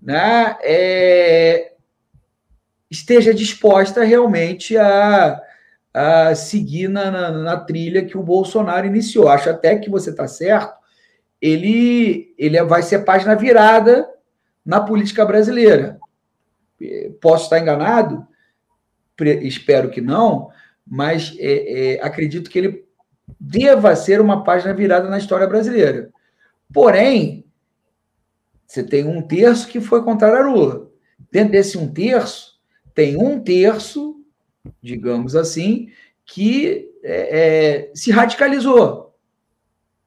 S1: né? É, esteja disposta realmente a, a seguir na, na, na, trilha que o Bolsonaro iniciou. Acho até que você está certo ele, ele vai ser página virada na política brasileira. Posso estar enganado? Espero que não, mas é, é, acredito que ele deva ser uma página virada na história brasileira. Porém, você tem um terço que foi contra a Lula. Dentro desse um terço, tem um terço, digamos assim, que é, é se radicalizou.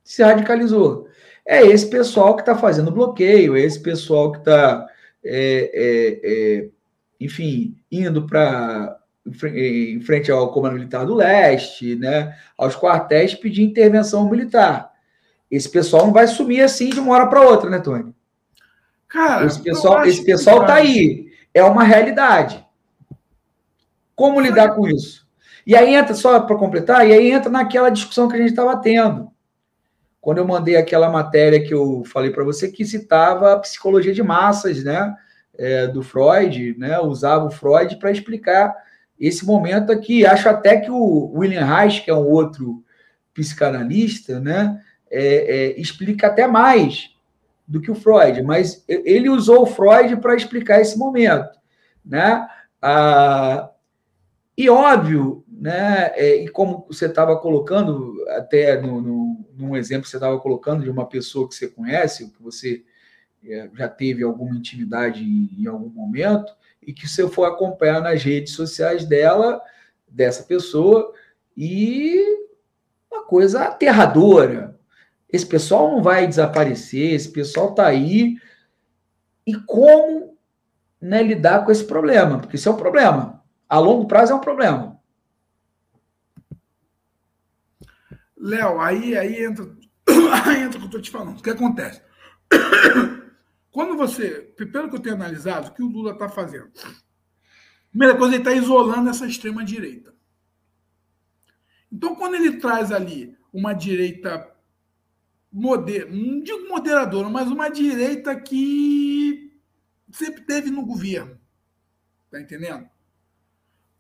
S1: Se radicalizou é esse pessoal que está fazendo bloqueio, é esse pessoal que está, é, é, é, enfim, indo para em frente ao Comando Militar do Leste, né, aos quartéis, pedir intervenção militar. Esse pessoal não vai sumir assim de uma hora para outra, né, Tony? Cara, esse pessoal, esse pessoal está aí. É uma realidade. Como lidar com isso? E aí entra, só para completar, e aí entra naquela discussão que a gente estava tendo quando eu mandei aquela matéria que eu falei para você, que citava a psicologia de massas, né, é, do Freud, né, usava o Freud para explicar esse momento aqui. Acho até que o William Reich, que é um outro psicanalista, né, é, é, explica até mais do que o Freud, mas ele usou o Freud para explicar esse momento, né? Ah, e óbvio, né? É, e como você estava colocando, até no, no, num exemplo que você estava colocando de uma pessoa que você conhece, que você é, já teve alguma intimidade em, em, algum momento, e que você for acompanhar nas redes sociais dela, dessa pessoa, e uma coisa aterradora. Esse pessoal não vai desaparecer, esse pessoal está aí. E como né, lidar com esse problema? Porque isso é um problema. A longo prazo é um problema.
S2: Léo, aí, aí entra, [coughs] entra o que eu estou te falando. O que acontece? [coughs] quando você, pelo que eu tenho analisado, o que o Lula está fazendo? Primeira coisa, ele está isolando essa extrema-direita. Então, quando ele traz ali uma direita moder, não digo moderadora, mas uma direita que sempre teve no governo. Tá entendendo?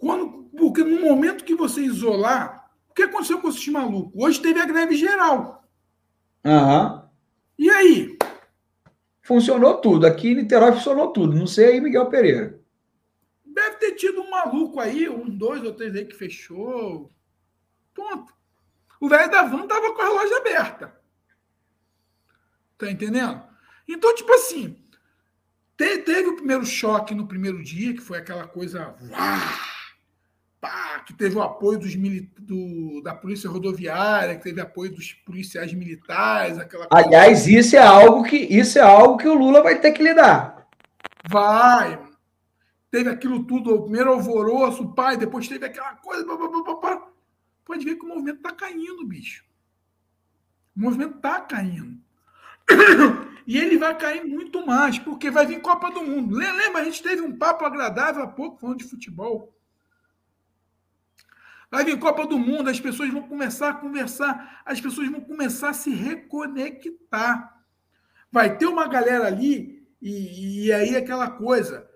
S2: Quando, porque no momento que você isolar, o que aconteceu com esses malucos? Hoje teve a greve geral.
S1: Aham. Uhum.
S2: E aí?
S1: Funcionou tudo. Aqui em Niterói funcionou tudo. Não sei aí, Miguel Pereira.
S2: Deve ter tido um maluco aí, um, dois ou três aí que fechou. Ponto. O velho da van tava com a loja aberta. Tá entendendo? Então, tipo assim, teve o primeiro choque no primeiro dia, que foi aquela coisa. Pá, que teve o apoio dos do, da polícia rodoviária, que teve apoio dos policiais militares, aquela
S1: coisa. Aliás, isso é algo que isso é algo que o Lula vai ter que lidar.
S2: Vai. Teve aquilo tudo, o primeiro alvoroço, pai, depois teve aquela coisa. Pá, pá, pá, Pode ver que o movimento está caindo, bicho. O movimento está caindo. [coughs] E ele vai cair muito mais, porque vai vir Copa do Mundo. Lembra, a gente teve um papo agradável há pouco falando de futebol. Vai vir Copa do Mundo, as pessoas vão começar a conversar, as pessoas vão começar a se reconectar. Vai ter uma galera ali, e, e aí aquela coisa,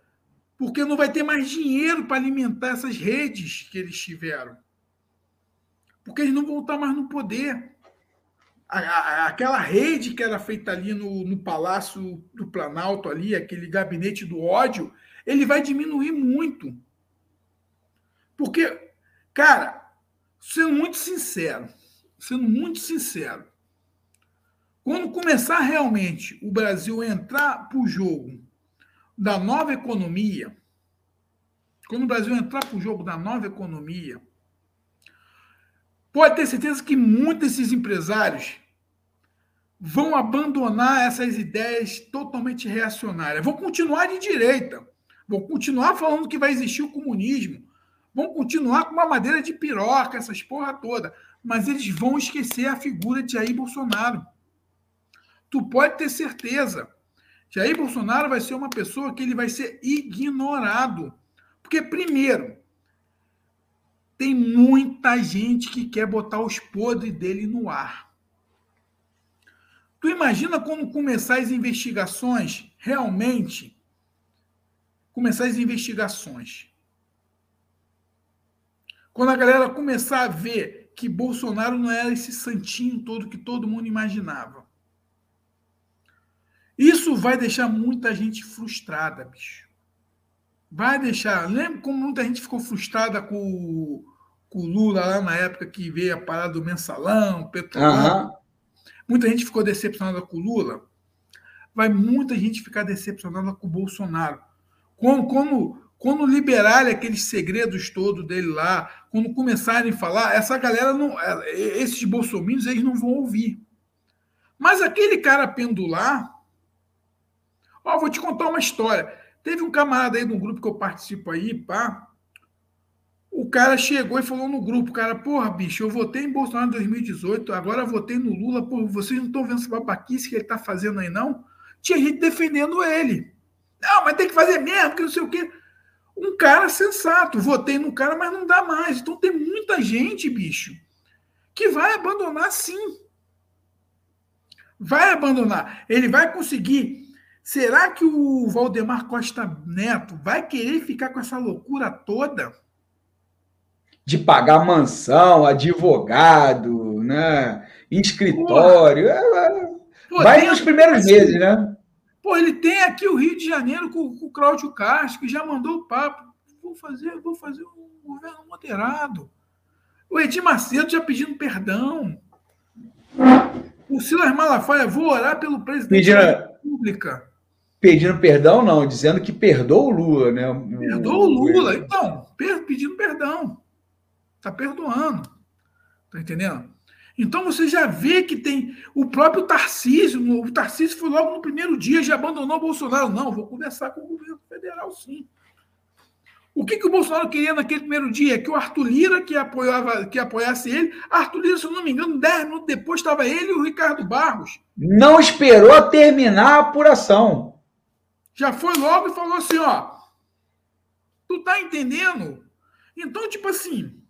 S2: porque não vai ter mais dinheiro para alimentar essas redes que eles tiveram. Porque eles não vão estar mais no poder. A, a, aquela rede que era feita ali no, no Palácio do Planalto, ali, aquele gabinete do ódio, ele vai diminuir muito. Porque Cara, sendo muito sincero, sendo muito sincero, quando começar realmente o Brasil entrar para o jogo da nova economia, quando o Brasil entrar para o jogo da nova economia, pode ter certeza que muitos desses empresários vão abandonar essas ideias totalmente reacionárias, vão continuar de direita, vão continuar falando que vai existir o comunismo, vão continuar com uma madeira de piroca, essas porra toda, mas eles vão esquecer a figura de Jair Bolsonaro. Tu pode ter certeza. Jair Bolsonaro vai ser uma pessoa que ele vai ser ignorado. Porque, primeiro, tem muita gente que quer botar os podres dele no ar. Tu imagina quando começar as investigações, realmente, começar as investigações quando a galera começar a ver que Bolsonaro não era esse santinho todo que todo mundo imaginava. Isso vai deixar muita gente frustrada, bicho. Vai deixar. Lembra como muita gente ficou frustrada com, com o Lula lá na época que veio a parada do mensalão, petrolão? Uhum. Muita gente ficou decepcionada com o Lula. Vai muita gente ficar decepcionada com o Bolsonaro. Como, como quando liberarem aqueles segredos todos dele lá, quando começarem a falar, essa galera não. É, esses bolsominions eles não vão ouvir. Mas aquele cara pendular. Ó, vou te contar uma história. Teve um camarada aí no grupo que eu participo aí, pá. O cara chegou e falou no grupo, cara, porra, bicho, eu votei em Bolsonaro em 2018, agora votei no Lula, porra, vocês não estão vendo essa babaquice que ele tá fazendo aí, não? Tinha gente defendendo ele. Não, mas tem que fazer mesmo, que não sei o quê um cara sensato. Votei no cara, mas não dá mais. Então tem muita gente, bicho, que vai abandonar sim. Vai abandonar. Ele vai conseguir. Será que o Valdemar Costa Neto vai querer ficar com essa loucura toda?
S1: De pagar mansão, advogado, né? escritório. Pô, vai nos primeiros meses, né?
S2: Pô, ele tem aqui o Rio de Janeiro com, com o Cláudio Castro, que já mandou o papo. Vou fazer, vou fazer um governo moderado. O Edir Macedo já pedindo perdão. O Silas Malafaia, vou orar pelo presidente
S1: pedindo, da República. Pedindo perdão, não, dizendo que perdoa o Lula, né?
S2: Perdoa o Lula. Então, pedindo perdão. Está perdoando. Tá entendendo? Então você já vê que tem o próprio Tarcísio, o Tarcísio foi logo no primeiro dia, já abandonou o Bolsonaro. Não, vou conversar com o governo federal, sim. O que, que o Bolsonaro queria naquele primeiro dia? Que o Arthur Lira, que, apoiava, que apoiasse ele, Arthur Lira, se eu não me engano, 10 minutos depois estava ele e o Ricardo Barros.
S1: Não esperou terminar a apuração.
S2: Já foi logo e falou assim, ó. Tu tá entendendo? Então, tipo assim,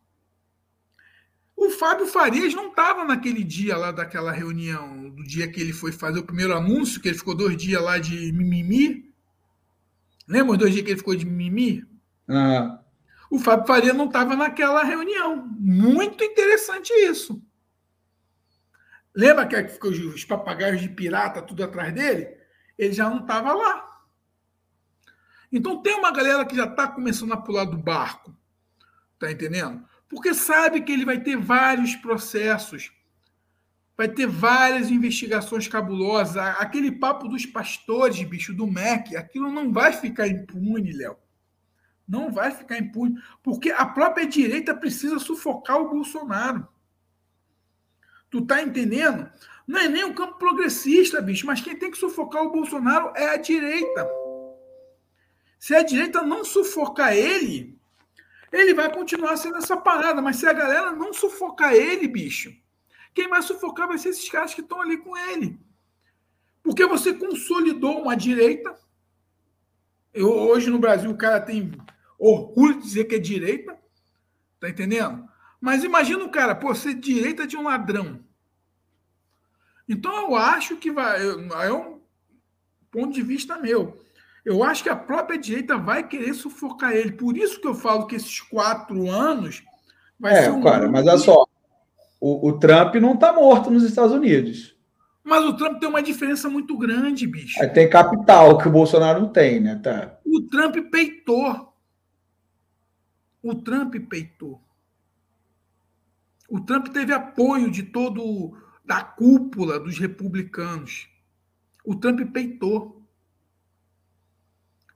S2: o Fábio Farias não estava naquele dia lá daquela reunião, do dia que ele foi fazer o primeiro anúncio, que ele ficou dois dias lá de mimimi. Lembra os dois dias que ele ficou de mimimi?
S1: Uhum.
S2: O Fábio Faria não estava naquela reunião. Muito interessante isso. Lembra que ficou os papagaios de pirata tudo atrás dele? Ele já não estava lá. Então tem uma galera que já está começando a pular do barco. Tá entendendo? Porque sabe que ele vai ter vários processos, vai ter várias investigações cabulosas. Aquele papo dos pastores, bicho, do MEC, aquilo não vai ficar impune, Léo. Não vai ficar impune, porque a própria direita precisa sufocar o Bolsonaro. Tu tá entendendo? Não é nem o campo progressista, bicho, mas quem tem que sufocar o Bolsonaro é a direita. Se a direita não sufocar ele, ele vai continuar sendo essa parada. Mas se a galera não sufocar ele, bicho, quem vai sufocar vai ser esses caras que estão ali com ele. Porque você consolidou uma direita. Eu, hoje no Brasil o cara tem orgulho de dizer que é direita. Tá entendendo? Mas imagina o cara, pô, ser direita de um ladrão. Então eu acho que vai. É um ponto de vista meu. Eu acho que a própria direita vai querer sufocar ele. Por isso que eu falo que esses quatro anos
S1: vai é, ser um cara, mas olha só, o, o Trump não está morto nos Estados Unidos.
S2: Mas o Trump tem uma diferença muito grande, bicho.
S1: Aí tem capital que o Bolsonaro não tem, né? Tá.
S2: O Trump peitou. O Trump peitou. O Trump teve apoio de todo da cúpula dos republicanos. O Trump peitou.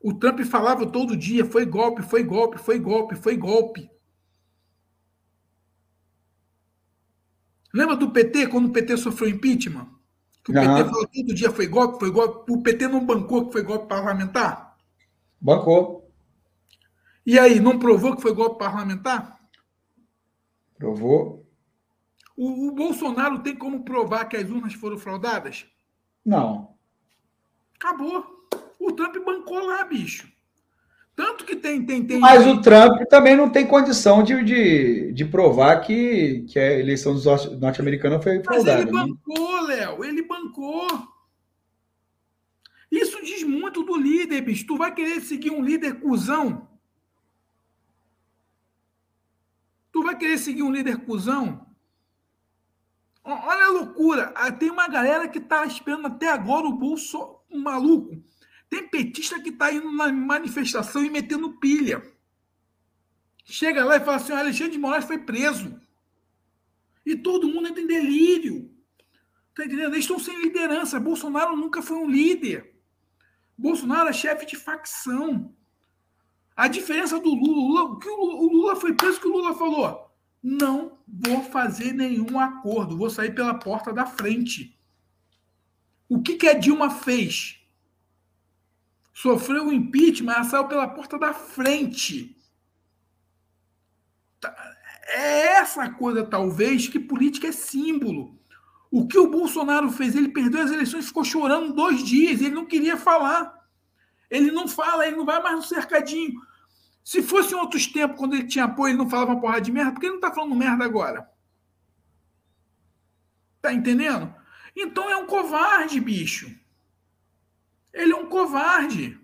S2: O Trump falava todo dia: foi golpe, foi golpe, foi golpe, foi golpe. Lembra do PT, quando o PT sofreu impeachment? Que o uhum. PT falou todo dia foi golpe, foi golpe. O PT não bancou que foi golpe parlamentar?
S1: Bancou.
S2: E aí, não provou que foi golpe parlamentar?
S1: Provou.
S2: O, o Bolsonaro tem como provar que as urnas foram fraudadas?
S1: Não.
S2: Acabou. O Trump bancou lá, bicho. Tanto que tem. tem, tem
S1: Mas o Trump também não tem condição de, de, de provar que, que a eleição norte-americana foi fraudada.
S2: Mas ele né? bancou, Léo. Ele bancou. Isso diz muito do líder, bicho. Tu vai querer seguir um líder cuzão? Tu vai querer seguir um líder cuzão? Olha a loucura. Ah, tem uma galera que tá esperando até agora o bolso um maluco tem petista que está indo na manifestação e metendo pilha. Chega lá e fala assim: Alexandre de Moraes foi preso. E todo mundo entra em delírio. Está entendendo? Eles estão sem liderança. Bolsonaro nunca foi um líder. Bolsonaro é chefe de facção. A diferença do Lula, Lula o que o Lula foi preso, que o Lula falou? Não vou fazer nenhum acordo, vou sair pela porta da frente. O que, que a Dilma fez? Sofreu o impeachment, ela saiu pela porta da frente. Tá, é essa coisa, talvez, que política é símbolo. O que o Bolsonaro fez? Ele perdeu as eleições, ficou chorando dois dias, ele não queria falar. Ele não fala, ele não vai mais no cercadinho. Se fosse em outros tempos, quando ele tinha apoio, ele não falava uma porrada de merda, por que ele não está falando merda agora? Tá entendendo? Então é um covarde, bicho. Ele é um covarde.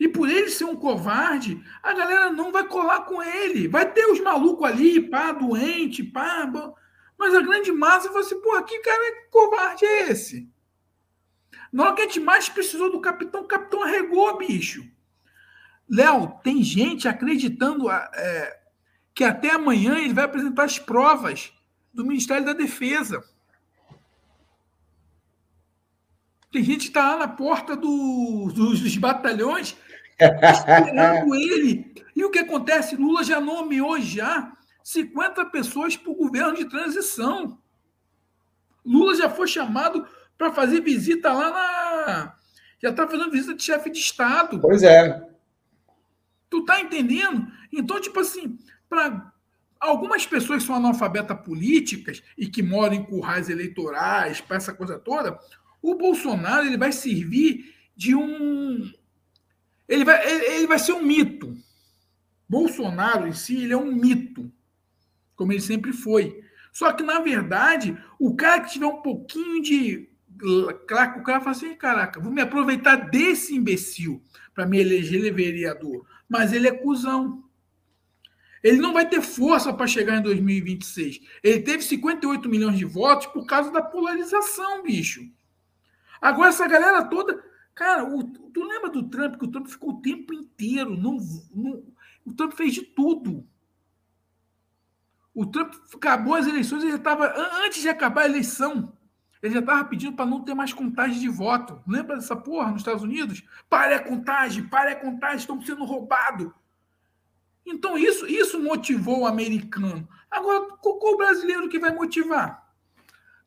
S2: E por ele ser um covarde, a galera não vai colar com ele. Vai ter os malucos ali, pá, doente, pá. Mas a grande massa vai assim, porra, que cara que covarde é esse? Na hora que a gente mais precisou do capitão, o capitão arregou, bicho. Léo, tem gente acreditando é, que até amanhã ele vai apresentar as provas do Ministério da Defesa. Tem gente que está lá na porta do, dos, dos batalhões esperando [laughs] ele. E o que acontece? Lula já nomeou já 50 pessoas para o governo de transição. Lula já foi chamado para fazer visita lá na. Já está fazendo visita de chefe de Estado.
S1: Pois é.
S2: Tu tá entendendo? Então, tipo assim, para algumas pessoas que são analfabetas políticas e que moram em currais eleitorais, para essa coisa toda, o Bolsonaro ele vai servir de um Ele vai, ele, vai ser um mito. Bolsonaro em si, ele é um mito, como ele sempre foi. Só que, na verdade, o cara que tiver um pouquinho de. O cara fala assim: caraca, vou me aproveitar desse imbecil para me eleger ele vereador. Mas ele é cuzão. Ele não vai ter força para chegar em 2026. Ele teve 58 milhões de votos por causa da polarização, bicho. Agora, essa galera toda. Cara, o, tu lembra do Trump? Que o Trump ficou o tempo inteiro. Não, não, o Trump fez de tudo. O Trump acabou as eleições, ele estava. Antes de acabar a eleição, ele já estava pedindo para não ter mais contagem de voto. Lembra dessa porra nos Estados Unidos? Pare a contagem, pare a contagem, estão sendo roubados. Então, isso, isso motivou o americano. Agora, qual o brasileiro que vai motivar?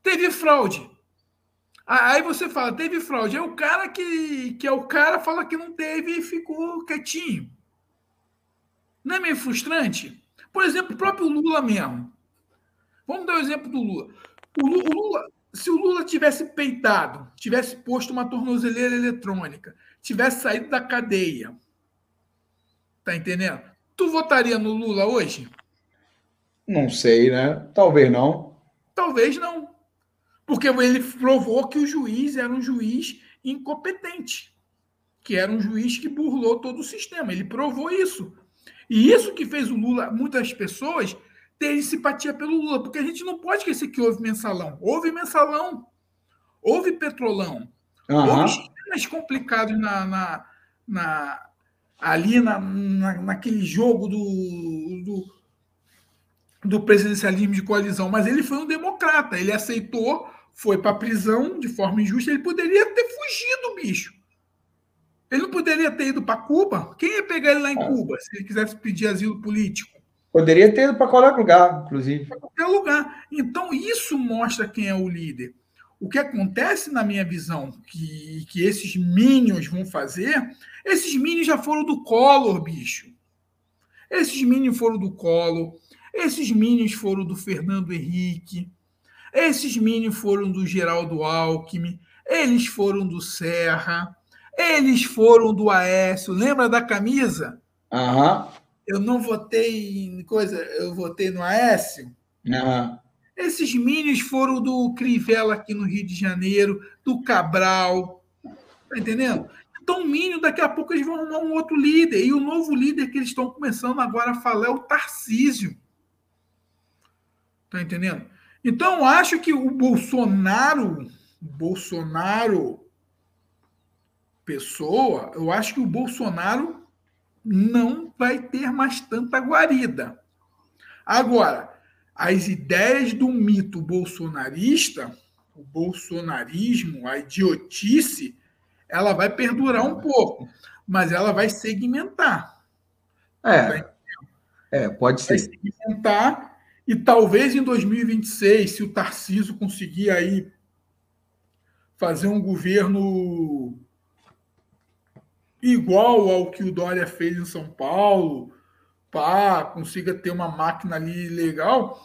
S2: Teve fraude. Aí você fala, teve fraude. É o cara que, que é o cara, fala que não teve e ficou quietinho. Não é meio frustrante? Por exemplo, o próprio Lula mesmo. Vamos dar o um exemplo do Lula. O Lula, se o Lula tivesse peitado, tivesse posto uma tornozeleira eletrônica, tivesse saído da cadeia, tá entendendo? Tu votaria no Lula hoje?
S1: Não sei, né? Talvez não.
S2: Talvez não. Porque ele provou que o juiz era um juiz incompetente, que era um juiz que burlou todo o sistema. Ele provou isso. E isso que fez o Lula, muitas pessoas, terem simpatia pelo Lula, porque a gente não pode esquecer que houve mensalão. Houve mensalão, houve petrolão, uhum. houve sistemas complicados na, na, na ali na, na, naquele jogo do, do, do presidencialismo de coalizão, mas ele foi um democrata, ele aceitou foi para a prisão de forma injusta, ele poderia ter fugido, bicho. Ele não poderia ter ido para Cuba? Quem ia pegar ele lá em é. Cuba, se ele quisesse pedir asilo político?
S1: Poderia ter ido para qualquer lugar, inclusive. Para
S2: qualquer lugar. Então, isso mostra quem é o líder. O que acontece, na minha visão, que, que esses minions vão fazer, esses minions já foram do Collor, bicho. Esses minions foram do Collor, esses minions foram do Fernando Henrique, esses mini foram do Geraldo Alckmin, eles foram do Serra, eles foram do Aécio. Lembra da camisa?
S1: Uhum.
S2: Eu não votei em coisa, eu votei no Aécio.
S1: Uhum.
S2: Esses minis foram do Crivella aqui no Rio de Janeiro, do Cabral. Tá entendendo? Então, o Mínio, daqui a pouco eles vão arrumar um outro líder. E o novo líder que eles estão começando agora a falar é o Tarcísio. Tá entendendo? Então, eu acho que o Bolsonaro, Bolsonaro, pessoa, eu acho que o Bolsonaro não vai ter mais tanta guarida. Agora, as ideias do mito bolsonarista, o bolsonarismo, a idiotice, ela vai perdurar um pouco, mas ela vai segmentar.
S1: É, é pode ser. Vai
S2: segmentar e talvez em 2026, se o Tarciso conseguir aí fazer um governo igual ao que o Dória fez em São Paulo, pá, consiga ter uma máquina ali legal,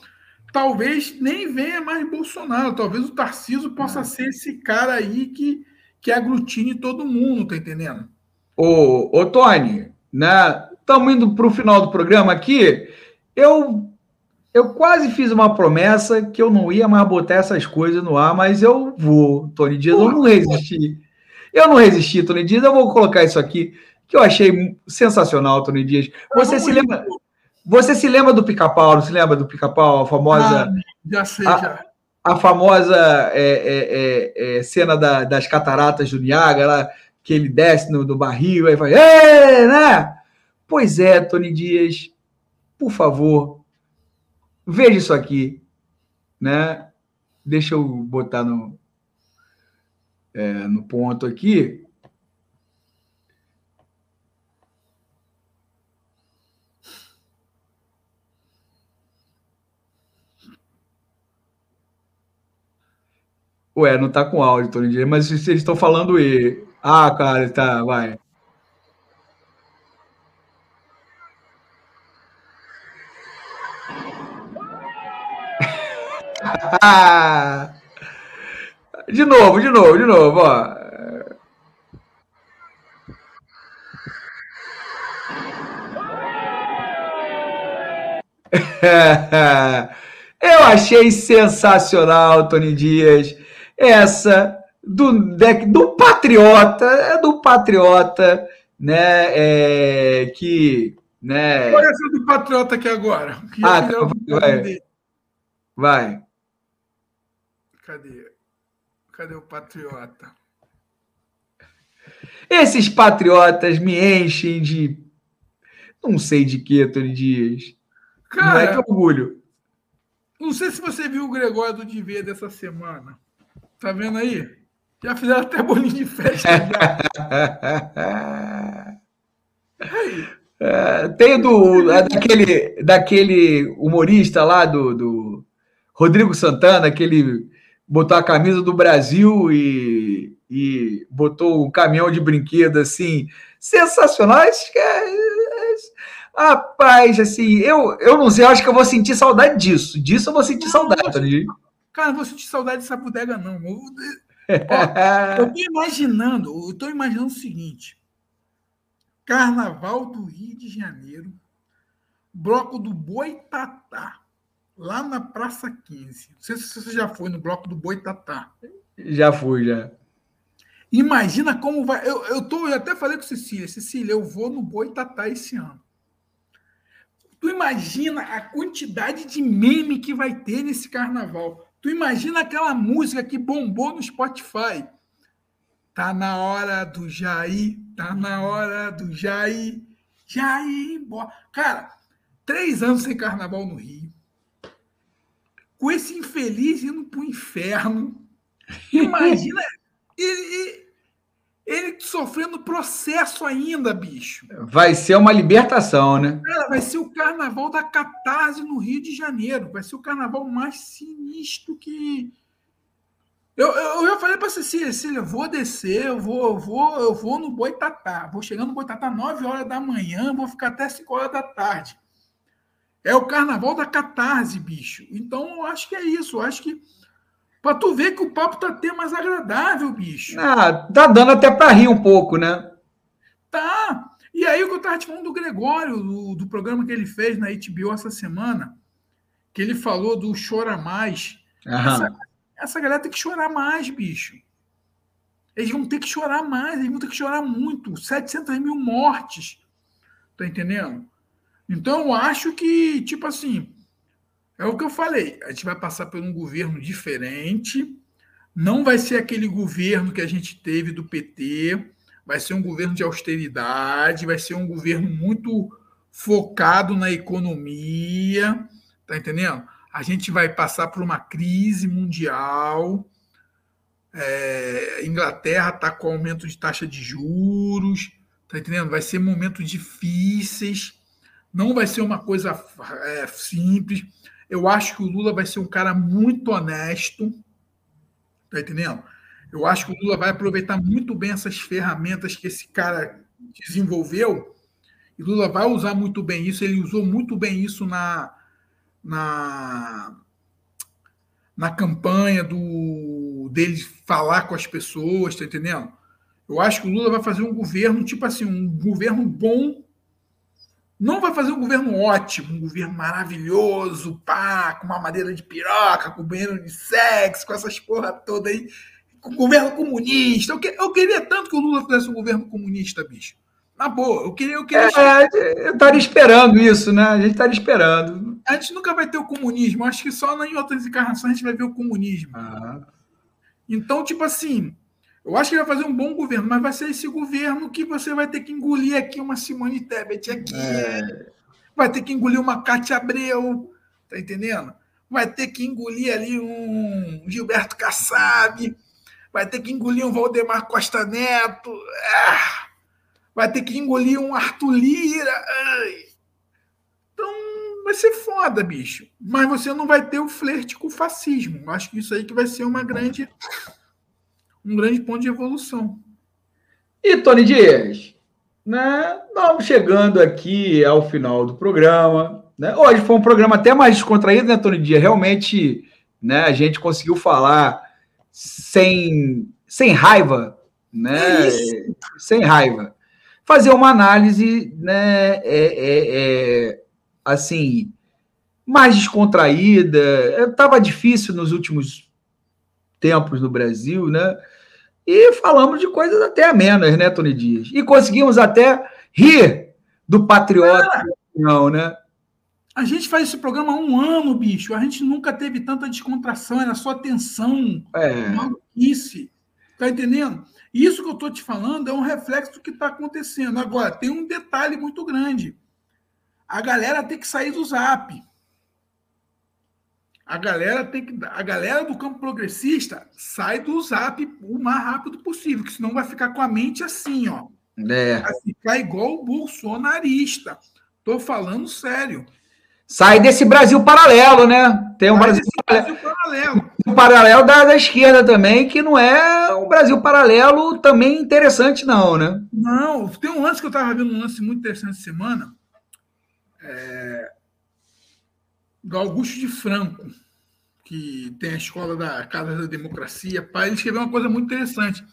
S2: talvez nem venha mais Bolsonaro, talvez o Tarciso possa é. ser esse cara aí que, que aglutine todo mundo, tá entendendo?
S1: Ô, ô Tony, né? Estamos indo para o final do programa aqui. Eu eu quase fiz uma promessa que eu não ia mais botar essas coisas no ar, mas eu vou, Tony Dias. Eu não resisti. Eu não resisti, Tony Dias. Eu vou colocar isso aqui, que eu achei sensacional, Tony Dias. Você se lembra. Você se lembra do pica-pau? Se lembra do pica-pau? A famosa. Ah,
S2: já sei, a, já.
S1: A famosa é, é, é, é, cena da, das cataratas do Niágara, que ele desce no, no barril e vai, né? Pois é, Tony Dias, por favor, Veja isso aqui, né? Deixa eu botar no, é, no ponto aqui. Ué, não tá com áudio, Tony mas eles estão falando E. Ah, cara, tá, vai. [laughs] de novo, de novo, de novo, ó. [laughs] Eu achei sensacional, Tony Dias, essa do deck do patriota, é do patriota, né? É, que, né?
S2: Qual é essa do patriota aqui agora?
S1: Ah, [laughs] tá, vai, vai.
S2: Cadê? Cadê o patriota?
S1: Esses patriotas me enchem de. Não sei de que, Tony Dias. Cara, não é que orgulho.
S2: Não sei se você viu o Gregório do Diver dessa semana. Tá vendo aí? Já fizeram até bolinho de festa.
S1: é, tem do é daquele, daquele humorista lá do, do Rodrigo Santana, que ele botou a camisa do Brasil e, e botou um caminhão de brinquedo assim, sensacional. Rapaz, assim, eu, eu não sei, eu acho que eu vou sentir saudade disso. Disso eu vou sentir não, saudade.
S2: Cara, não vou sentir saudade dessa bodega, não. Eu, ó, [laughs] eu tô imaginando, eu tô imaginando o seguinte: Carnaval do Rio de Janeiro, bloco do Boitatá, lá na Praça 15. Não sei se você já foi no bloco do Boitatá.
S1: Já fui, já.
S2: Imagina como vai. Eu, eu, tô, eu até falei com Cecília, Cecília, eu vou no Boitatá esse ano. Tu imagina a quantidade de meme que vai ter nesse carnaval. Tu imagina aquela música que bombou no Spotify. Tá na hora do Jair, tá na hora do Jair, Jair embora. Cara, três anos sem carnaval no Rio. Com esse infeliz indo pro inferno. Imagina. [laughs] ele, ele sofrendo processo ainda, bicho.
S1: Vai ser uma libertação, né?
S2: Cara, vai ser o carnaval da catarse no Rio de Janeiro. Vai ser o carnaval mais sinistro que. Eu, eu, eu já falei para Cecília, Cecília, eu vou descer, eu vou, eu vou, eu vou no Boitatá. Vou chegando no Boitatá 9 horas da manhã, vou ficar até 5 horas da tarde. É o carnaval da catarse, bicho. Então, eu acho que é isso. Eu acho que Pra tu ver que o papo tá até mais agradável, bicho.
S1: Ah, tá dando até para rir um pouco, né?
S2: Tá. E aí o que eu tava te falando do Gregório, do, do programa que ele fez na HBO essa semana, que ele falou do Chora Mais. Essa, essa galera tem que chorar mais, bicho. Eles vão ter que chorar mais, eles vão ter que chorar muito. 700 mil mortes. Tá entendendo? Então eu acho que, tipo assim, é o que eu falei. A gente vai passar por um governo diferente. Não vai ser aquele governo que a gente teve do PT. Vai ser um governo de austeridade. Vai ser um governo muito focado na economia. Tá entendendo? A gente vai passar por uma crise mundial. É, Inglaterra está com aumento de taxa de juros. Tá entendendo? Vai ser momentos difíceis. Não vai ser uma coisa é, simples. Eu acho que o Lula vai ser um cara muito honesto. Tá entendendo? Eu acho que o Lula vai aproveitar muito bem essas ferramentas que esse cara desenvolveu. E Lula vai usar muito bem isso. Ele usou muito bem isso na, na, na campanha do dele falar com as pessoas, tá entendendo? Eu acho que o Lula vai fazer um governo, tipo assim, um governo bom não vai fazer um governo ótimo, um governo maravilhoso, pá, com uma madeira de piroca, com banheiro de sexo, com essas porra toda aí, com governo comunista. Eu, que, eu queria tanto que o Lula fizesse um governo comunista, bicho. Na boa, eu queria. Eu, queria...
S1: É, eu estaria esperando isso, né? A gente estaria esperando.
S2: A gente nunca vai ter o comunismo. Acho que só em outras encarnações a gente vai ver o comunismo. Ah. Então, tipo assim, eu acho que vai fazer um bom governo, mas vai ser esse governo que você vai ter que engolir aqui uma Simone Tebet aqui, é. vai ter que engolir uma Cátia Abreu, tá entendendo? Vai ter que engolir ali um Gilberto Kassab, vai ter que engolir um Valdemar Costa Neto, ah, vai ter que engolir um Arthur Lira. Ai. Então vai ser foda, bicho. Mas você não vai ter o flerte com o fascismo. Acho que isso aí que vai ser uma grande um grande ponto de evolução.
S1: E Tony Dias, né? Vamos chegando aqui ao final do programa. Né? Hoje foi um programa até mais descontraído, né, Tony Dias? Realmente, né? A gente conseguiu falar sem, sem raiva, né? É sem raiva. Fazer uma análise, né? É, é, é, assim, mais descontraída. Estava difícil nos últimos tempos no Brasil, né? E falamos de coisas até amenas, né, Tony Dias? E conseguimos até rir do patriota, não, né?
S2: A gente faz esse programa há um ano, bicho. A gente nunca teve tanta descontração, era só tensão, é. maluquice. Tá entendendo? Isso que eu estou te falando é um reflexo do que está acontecendo. Agora, tem um detalhe muito grande. A galera tem que sair do zap. A galera tem que. A galera do campo progressista sai do zap o mais rápido possível, que senão vai ficar com a mente assim, ó. É. Vai ficar igual o bolsonarista. Tô falando sério.
S1: Sai desse Brasil paralelo, né? Tem um Brasil, Brasil, paralelo. Um paralelo da, da, esquerda também, que não é um Brasil paralelo também interessante, não, né?
S2: Não, tem um lance que eu estava vendo, um lance muito interessante essa semana. É, do Augusto de Franco, que tem a escola da Casa da Democracia. Pai, ele escreveu uma coisa muito interessante.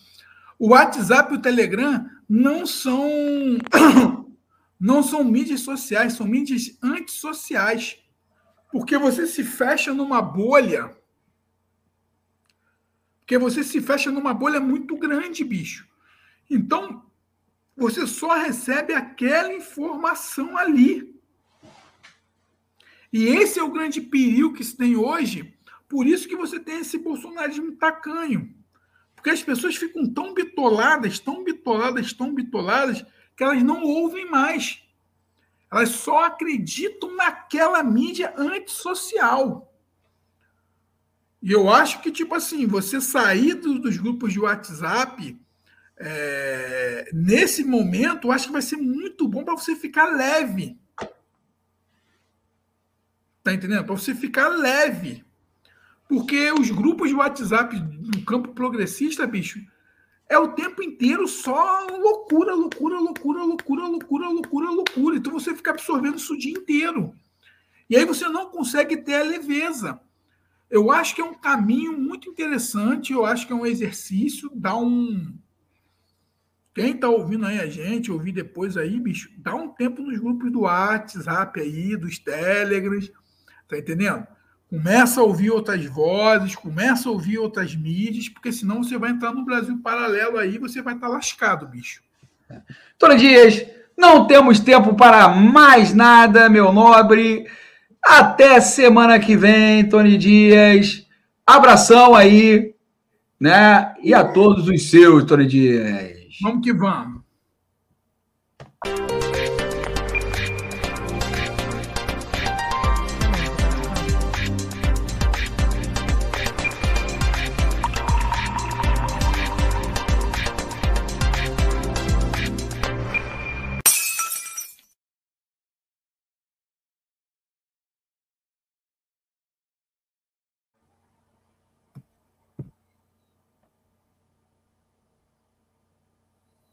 S2: O WhatsApp e o Telegram não são [coughs] não são mídias sociais, são mídias antissociais. Porque você se fecha numa bolha. Porque você se fecha numa bolha muito grande, bicho. Então, você só recebe aquela informação ali. E esse é o grande perigo que se tem hoje. Por isso que você tem esse bolsonarismo tacanho. Porque as pessoas ficam tão bitoladas, tão bitoladas, tão bitoladas, que elas não ouvem mais. Elas só acreditam naquela mídia antissocial. E eu acho que, tipo assim, você sair do, dos grupos de WhatsApp é, nesse momento, eu acho que vai ser muito bom para você ficar leve. Tá entendendo? Para você ficar leve. Porque os grupos de WhatsApp do campo progressista, bicho, é o tempo inteiro só loucura, loucura, loucura, loucura, loucura, loucura, loucura. Então você fica absorvendo isso o dia inteiro. E aí você não consegue ter a leveza. Eu acho que é um caminho muito interessante, eu acho que é um exercício, dá um. Quem está ouvindo aí a gente, ouvir depois aí, bicho, dá um tempo nos grupos do WhatsApp aí, dos Telegrams, tá entendendo? Começa a ouvir outras vozes, começa a ouvir outras mídias, porque senão você vai entrar no Brasil paralelo aí, você vai estar tá lascado, bicho.
S1: Tony Dias, não temos tempo para mais nada, meu nobre. Até semana que vem, Tony Dias. Abração aí, né? E a todos os seus, Tony Dias.
S2: Vamos que vamos.